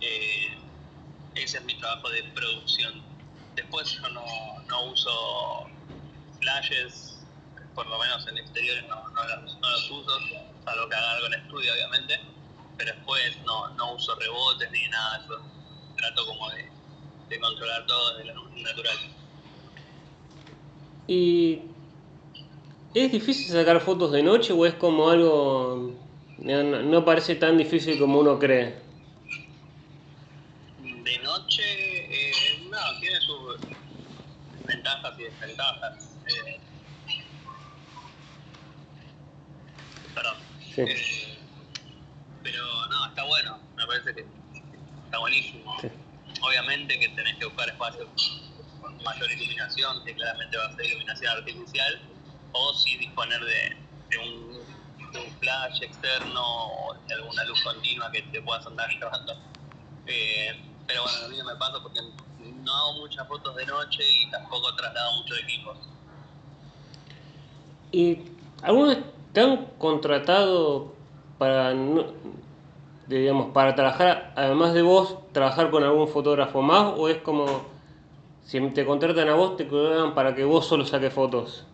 Ese es mi trabajo de producción. Después yo no, no uso flashes, por lo menos en exteriores no, no los, no los uso, salvo que haga algo en estudio obviamente, pero después no, no uso rebotes ni nada de eso. Trato como de, de controlar todo la luz natural.
¿Y es difícil sacar fotos de noche o es como algo... no, no- no parece tan difícil como uno cree?
De noche, eh, no, tiene sus ventajas y desventajas. Eh, perdón.
Sí.
Pero no, está bueno, me parece que está buenísimo.
Sí.
Obviamente que tenés que buscar espacios con mayor iluminación, que claramente va a ser iluminación artificial, o si disponer de, de un, de un flash externo o de alguna luz continua que te puedas andar llevando. Eh, pero bueno, a mí no me pasa porque no hago muchas fotos de noche y tampoco traslado muchos equipos.
¿Y alguna vez te han contratado para, digamos, para trabajar, además de vos, trabajar con algún fotógrafo más? ¿O es como, si te contratan a vos, te contratan para que vos solo saques fotos?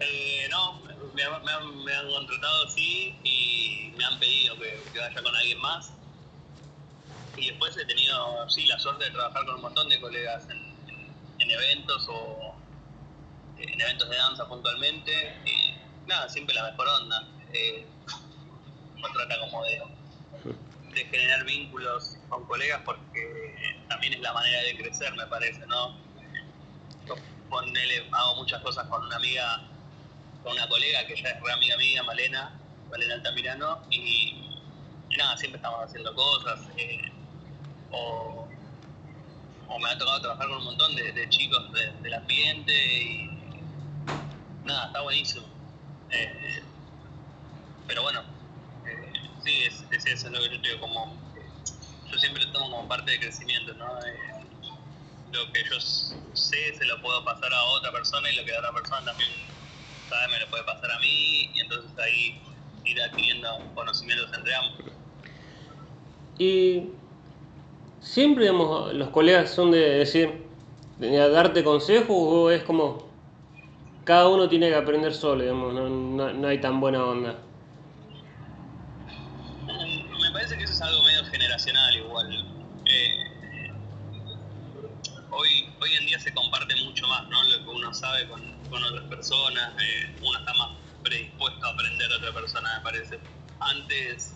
Eh, no, me, me han, me han contratado sí y me han pedido que, vaya con alguien más. Y después he tenido, sí, la suerte de trabajar con un montón de colegas en, en- en eventos o en eventos de danza puntualmente. Y nada, siempre la mejor onda. Eh, como de, generar vínculos con colegas porque también es la manera de crecer, me parece, ¿no? Yo, ponele, hago muchas cosas con una amiga, con una colega que ya es re amiga mía, Malena, Malena Altamirano, y, nada, siempre estamos haciendo cosas. eh, o, o me ha tocado trabajar con un montón de, de chicos de- del ambiente y nada, está buenísimo. Eh, pero bueno, eh, sí, es, es eso lo que yo digo, como yo siempre lo tomo como parte de crecimiento, ¿no? Eh, lo que yo sé se lo puedo pasar a otra persona y lo que la otra persona también sabe me lo puede pasar a mí y entonces ahí ir adquiriendo conocimientos entre ambos.
Y siempre, digamos, los colegas son de decir, de darte consejos o es como, cada uno tiene que aprender solo, digamos, no, no- no hay tan buena onda.
Mm, Me parece que eso es algo medio igual. Eh, hoy en día se comparte mucho más, ¿no? Lo que uno sabe con, con otras personas, eh, uno está más predispuesto a aprender a otra persona, me parece. Antes,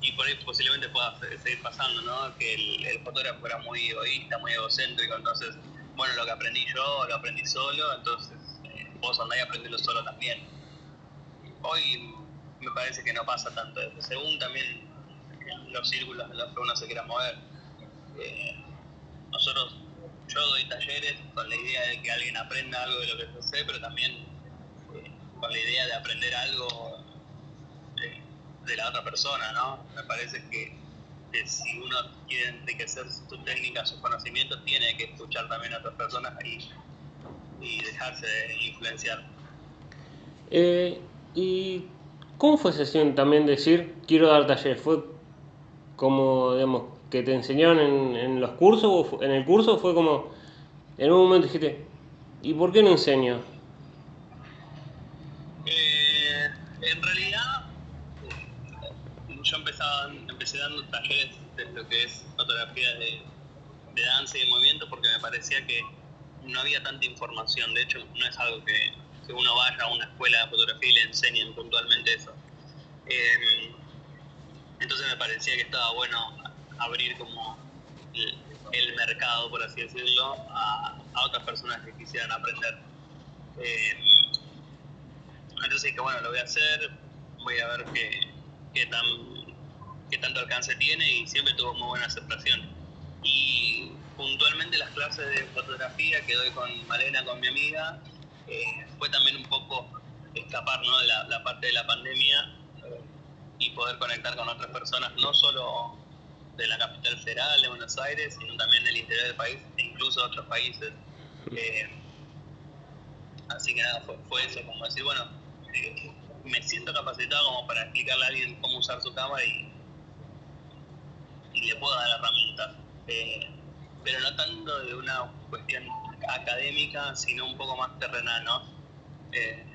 y por ahí posiblemente pueda seguir pasando, ¿no? Que el, el fotógrafo era muy egoísta, muy egocéntrico, entonces, bueno, lo que aprendí yo, lo aprendí solo, entonces eh, vos andás y aprendelo solo también. Hoy me parece que no pasa tanto eso, según también los círculos en los que uno se quiera mover. Eh, nosotros, yo doy talleres con la idea de que alguien aprenda algo de lo que yo sé, pero también eh, con la idea de aprender algo de, de, la otra persona, ¿no? Me parece que, si uno quiere enriquecer su técnica, sus conocimientos, tiene que escuchar también a otras personas y, y dejarse influenciar.
Eh, ¿Y cómo fue sesión también decir quiero dar talleres? ¿Fue como, digamos, que te enseñaron en, en los cursos o en el curso fue como en un momento dijiste ¿y por qué no enseño?
Eh, en realidad yo empezaba, empecé dando talleres de lo que es fotografía de, de danza y de movimiento porque me parecía que no había tanta información, de hecho no es algo que, que uno vaya a una escuela de fotografía y le enseñen puntualmente eso. Eh, entonces me parecía que estaba bueno abrir como el, mercado, por así decirlo, a, otras personas que quisieran aprender. Eh, entonces dije, bueno, lo voy a hacer, voy a ver qué, qué, tan, qué tanto alcance tiene y siempre tuvo muy buena aceptación. Y puntualmente las clases de fotografía que doy con Malena, con mi amiga, eh, fue también un poco escapar ¿no? de la parte de la pandemia y poder conectar con otras personas, no solo de la capital federal, de Buenos Aires, sino también del interior del país e incluso de otros países. Eh, así que nada, fue, eso, como decir, bueno, eh, me siento capacitado como para explicarle a alguien cómo usar su cámara y, y le puedo dar herramientas. Eh, pero no tanto de una cuestión académica, sino un poco más terrenal, ¿no? Eh,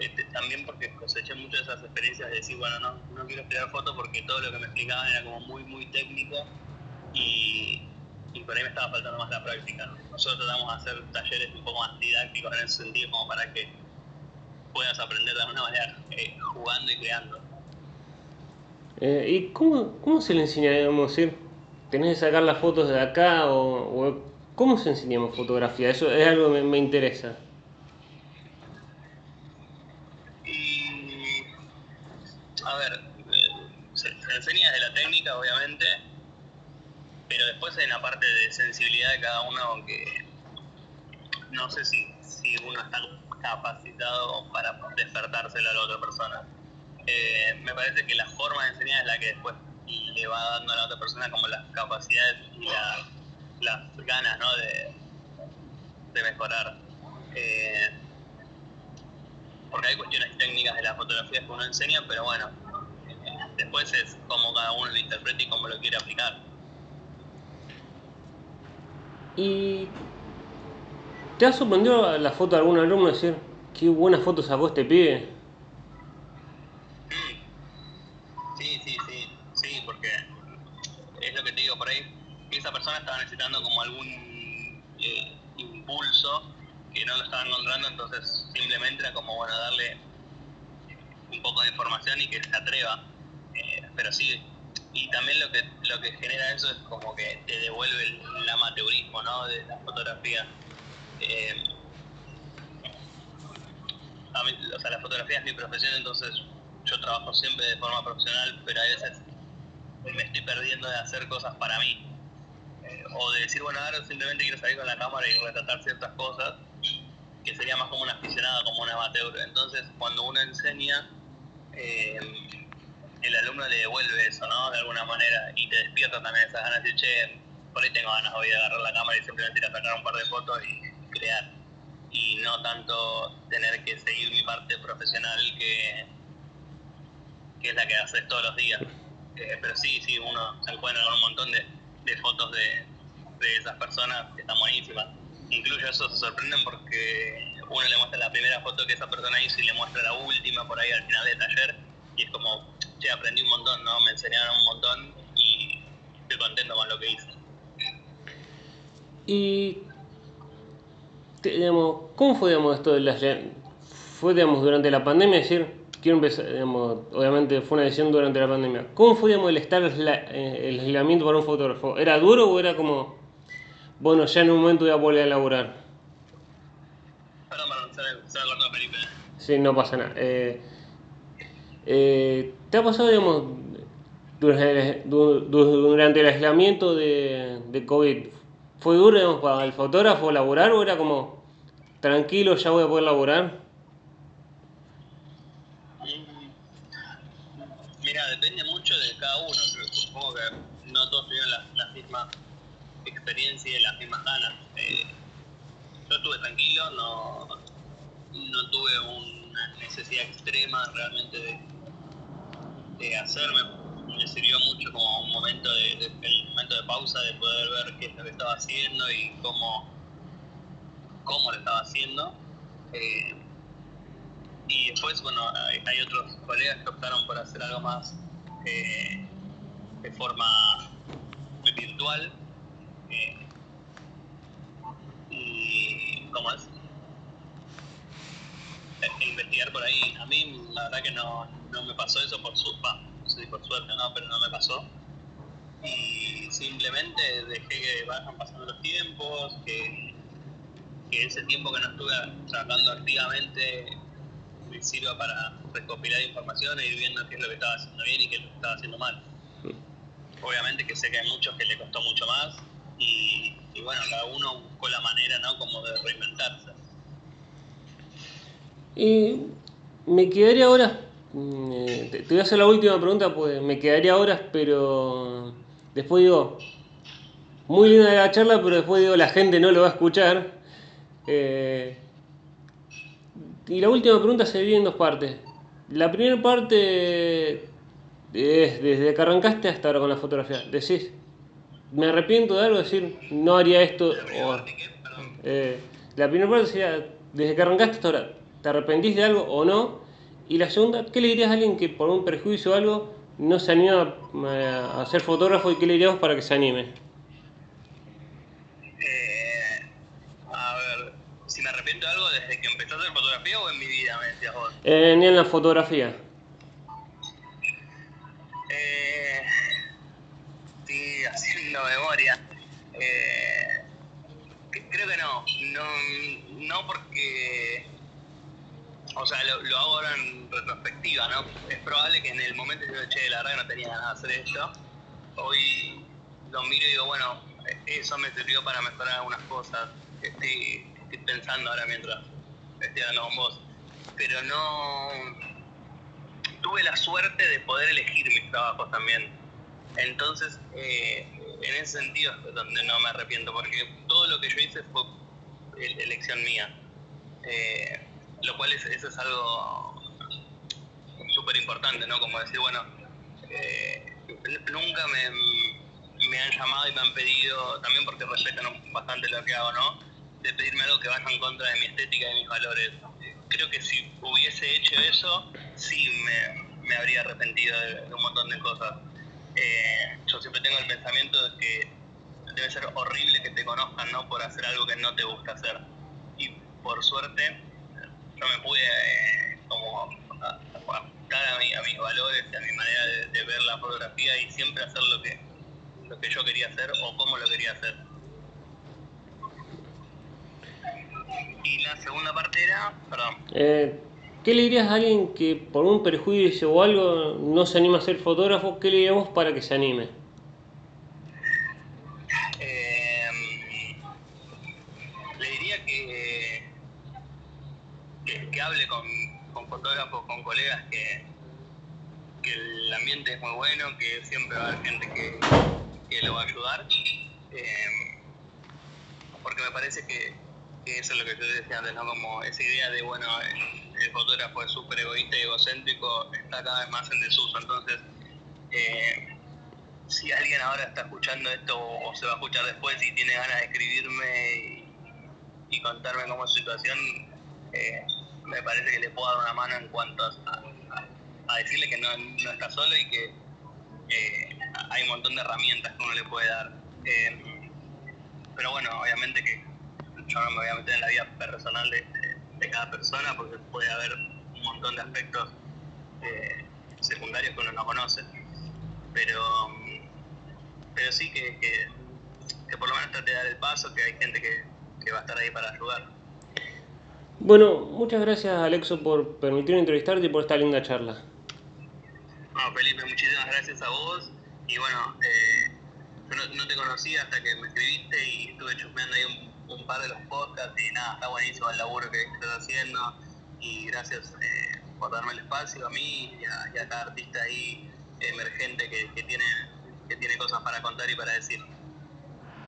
este, también porque coseché muchas esas experiencias de decir, bueno, no, no quiero estudiar foto porque todo lo que me explicaban era como muy, muy técnico y, y por ahí me estaba faltando más la práctica. ¿no? Nosotros tratamos de hacer talleres un poco más didácticos en ese sentido, como para que puedas aprender de alguna manera eh, jugando y creando.
Eh, ¿Y cómo, cómo se le enseña, digamos, decir, tenés que sacar las fotos de acá o, cómo se enseñamos fotografía? Eso es algo que me interesa.
A ver, eh, se, se, enseña desde la técnica, obviamente, pero después hay una parte de sensibilidad de cada uno que no sé si, si uno está capacitado para despertárselo a la otra persona. Eh, me parece que la forma de enseñar es la que después le va dando a la otra persona como las capacidades y la, las ganas ¿no? de, de mejorar. Eh, porque hay cuestiones técnicas de las fotografías que uno enseña, pero bueno, después es como cada uno lo interpreta y cómo lo quiere aplicar.
¿Y te ha sorprendido la foto de algún alumno decir, qué buena foto sacó este pibe?
Sí, sí, sí, sí, porque es lo que te digo por ahí, esa persona estaba necesitando como algún eh, impulso no lo estaba encontrando, entonces simplemente era como, bueno, darle un poco de información y que se atreva. Eh, pero sí, y también lo que lo que genera eso es como que te devuelve el, amateurismo, ¿no? De la fotografía. Eh, o sea, la fotografía es mi profesión, entonces yo trabajo siempre de forma profesional, pero a veces me estoy perdiendo de hacer cosas para mí. Eh, o de decir, bueno, ahora simplemente quiero salir con la cámara y retratar ciertas cosas, que sería más como un aficionado, como un amateur. Entonces, cuando uno enseña, eh, el alumno le devuelve eso, ¿no? De alguna manera, y te despierta también esas ganas de che, por ahí tengo ganas hoy de agarrar la cámara y simplemente ir a sacar un par de fotos y crear. Y no tanto tener que seguir mi parte profesional que, que es la que haces todos los días. Eh, pero sí, sí, uno se encuentra con un montón de, de fotos de, de esas personas que están buenísimas. Incluso eso se sorprenden porque uno le muestra la primera foto que esa persona hizo y le muestra la última por ahí al final del taller y es como, che, aprendí un montón, ¿no? Me enseñaron un montón y estoy contento con lo que hice.
Y, digamos, ¿cómo fue, digamos, esto de las... Fue, digamos, durante la pandemia, decir, quiero empezar, digamos, obviamente fue una decisión durante la pandemia. ¿Cómo fue, digamos, el estar el aislamiento para un fotógrafo? ¿Era duro o era como, bueno, ya en un momento voy a volver a laburar? Sí, no pasa nada. Eh, eh, ¿Te ha pasado, digamos, durante el, durante aislamiento de, de COVID? ¿Fue duro, digamos, para el fotógrafo laburar o era como, tranquilo, ya voy a poder laburar?
Mm, Mira, depende mucho de cada uno, pero supongo que no todos tuvieron la, la misma experiencia y las mismas ganas. Yo estuve tranquilo, no, no tuve una necesidad extrema realmente de, hacerme. Me sirvió mucho como un momento de, momento de pausa de poder ver qué es lo que estaba haciendo y cómo, cómo lo estaba haciendo. Eh, y después, bueno, hay, hay otros colegas que optaron por hacer algo más eh, de forma virtual. Eh, y, ¿cómo es? E- e investigar por ahí. A mí, la verdad que no, no me pasó eso por su, va, no sé si por suerte, no, pero no me pasó. Y simplemente dejé que vayan pasando los tiempos, que, que ese tiempo que no estuve trabajando activamente me sirva para recopilar información e ir viendo qué es lo que estaba haciendo bien y qué es lo que estaba haciendo mal. Obviamente que sé que hay muchos que le costó mucho más y, bueno, cada uno buscó la manera, ¿no? Como de reinventarse.
Y me quedaría horas, mm, eh, te, voy a hacer la última pregunta, pues me quedaría horas, pero después digo, muy linda la charla, pero después digo, la gente no lo va a escuchar. Eh, y la última pregunta se divide en dos partes. La primera parte es desde que arrancaste hasta ahora con la fotografía. Decís, me arrepiento de algo, decir, no haría esto. o- eh, la primera parte sería, desde que arrancaste hasta ahora, ¿te arrepentís de algo o no? Y la segunda, ¿qué le dirías a alguien que por un prejuicio o algo no se anima a, a ser fotógrafo y qué le dirías para que se anime?
Eh, a ver, si me arrepiento de algo desde que empecé a hacer fotografía o en mi vida, me decías vos.
Eh, ni en la fotografía.
No. no. Porque... O sea, lo, hago ahora en retrospectiva, ¿no? Es probable que en el momento yo la verdad que no tenía ganas de hacer esto. Hoy lo miro y digo, bueno, eso me sirvió para mejorar algunas cosas. Estoy, estoy pensando ahora mientras estoy hablando con vos. Pero no tuve la suerte de poder elegir mis trabajos también. Entonces, eh, en ese sentido es donde no me arrepiento, porque todo lo que yo hice fue elección mía. Eh, lo cual es, eso es algo súper importante, ¿no? Como decir, bueno, eh, nunca me, me han llamado y me han pedido, también porque respetan bastante lo que hago, ¿no? De pedirme algo que vaya en contra de mi estética y mis valores. Creo que si hubiese hecho eso, sí me, me habría arrepentido de, de un montón de cosas. Eh, yo siempre tengo el pensamiento de que debe ser horrible que te conozcan, ¿no? Por hacer algo que no te gusta hacer. Y por suerte, yo me pude eh, como ajustar a, mi- a mis valores, a mi manera de, ver la fotografía y siempre hacer lo que, lo que yo quería hacer o cómo lo quería hacer. Y la segunda parte era, perdón,
Eh, ¿Qué le dirías a alguien que por un prejuicio o algo no se anima a ser fotógrafo? ¿Qué le diríamos para que se anime?
Eh, le diría que, que, que hable con, con fotógrafos, con colegas, que, que el ambiente es muy bueno, que siempre va a haber gente que, que lo va a ayudar. Eh, porque me parece que, que eso es lo que yo decía antes, ¿no? Como esa idea de, bueno, el, fotógrafo es súper egoísta y egocéntrico, está cada vez más en desuso. Entonces, eh, si alguien ahora está escuchando esto o, se va a escuchar después y tiene ganas de escribirme y, contarme cómo es su situación, eh, me parece que le puedo dar una mano en cuanto a, a- decirle que no, no está solo y que eh, hay un montón de herramientas que uno le puede dar. Pero bueno, obviamente que yo no me voy a meter en la vida personal de, de cada persona porque puede haber un montón de aspectos eh, secundarios que uno no conoce. Pero, pero sí que, que, que, por lo menos trate de dar el paso, que hay gente que, que va a estar ahí para ayudar.
Bueno, muchas gracias Alexo por permitirme entrevistarte y por esta linda charla.
No, Felipe, muchísimas gracias a vos. Y bueno, eh, yo no, no, te conocía hasta que me escribiste y estuve chusmeando ahí un, un, par de los podcasts y nada, está buenísimo el laburo que estás haciendo. Y gracias eh, por darme el espacio a mí y a, y cada artista ahí emergente que, que, tiene, que tiene cosas para contar y para decir.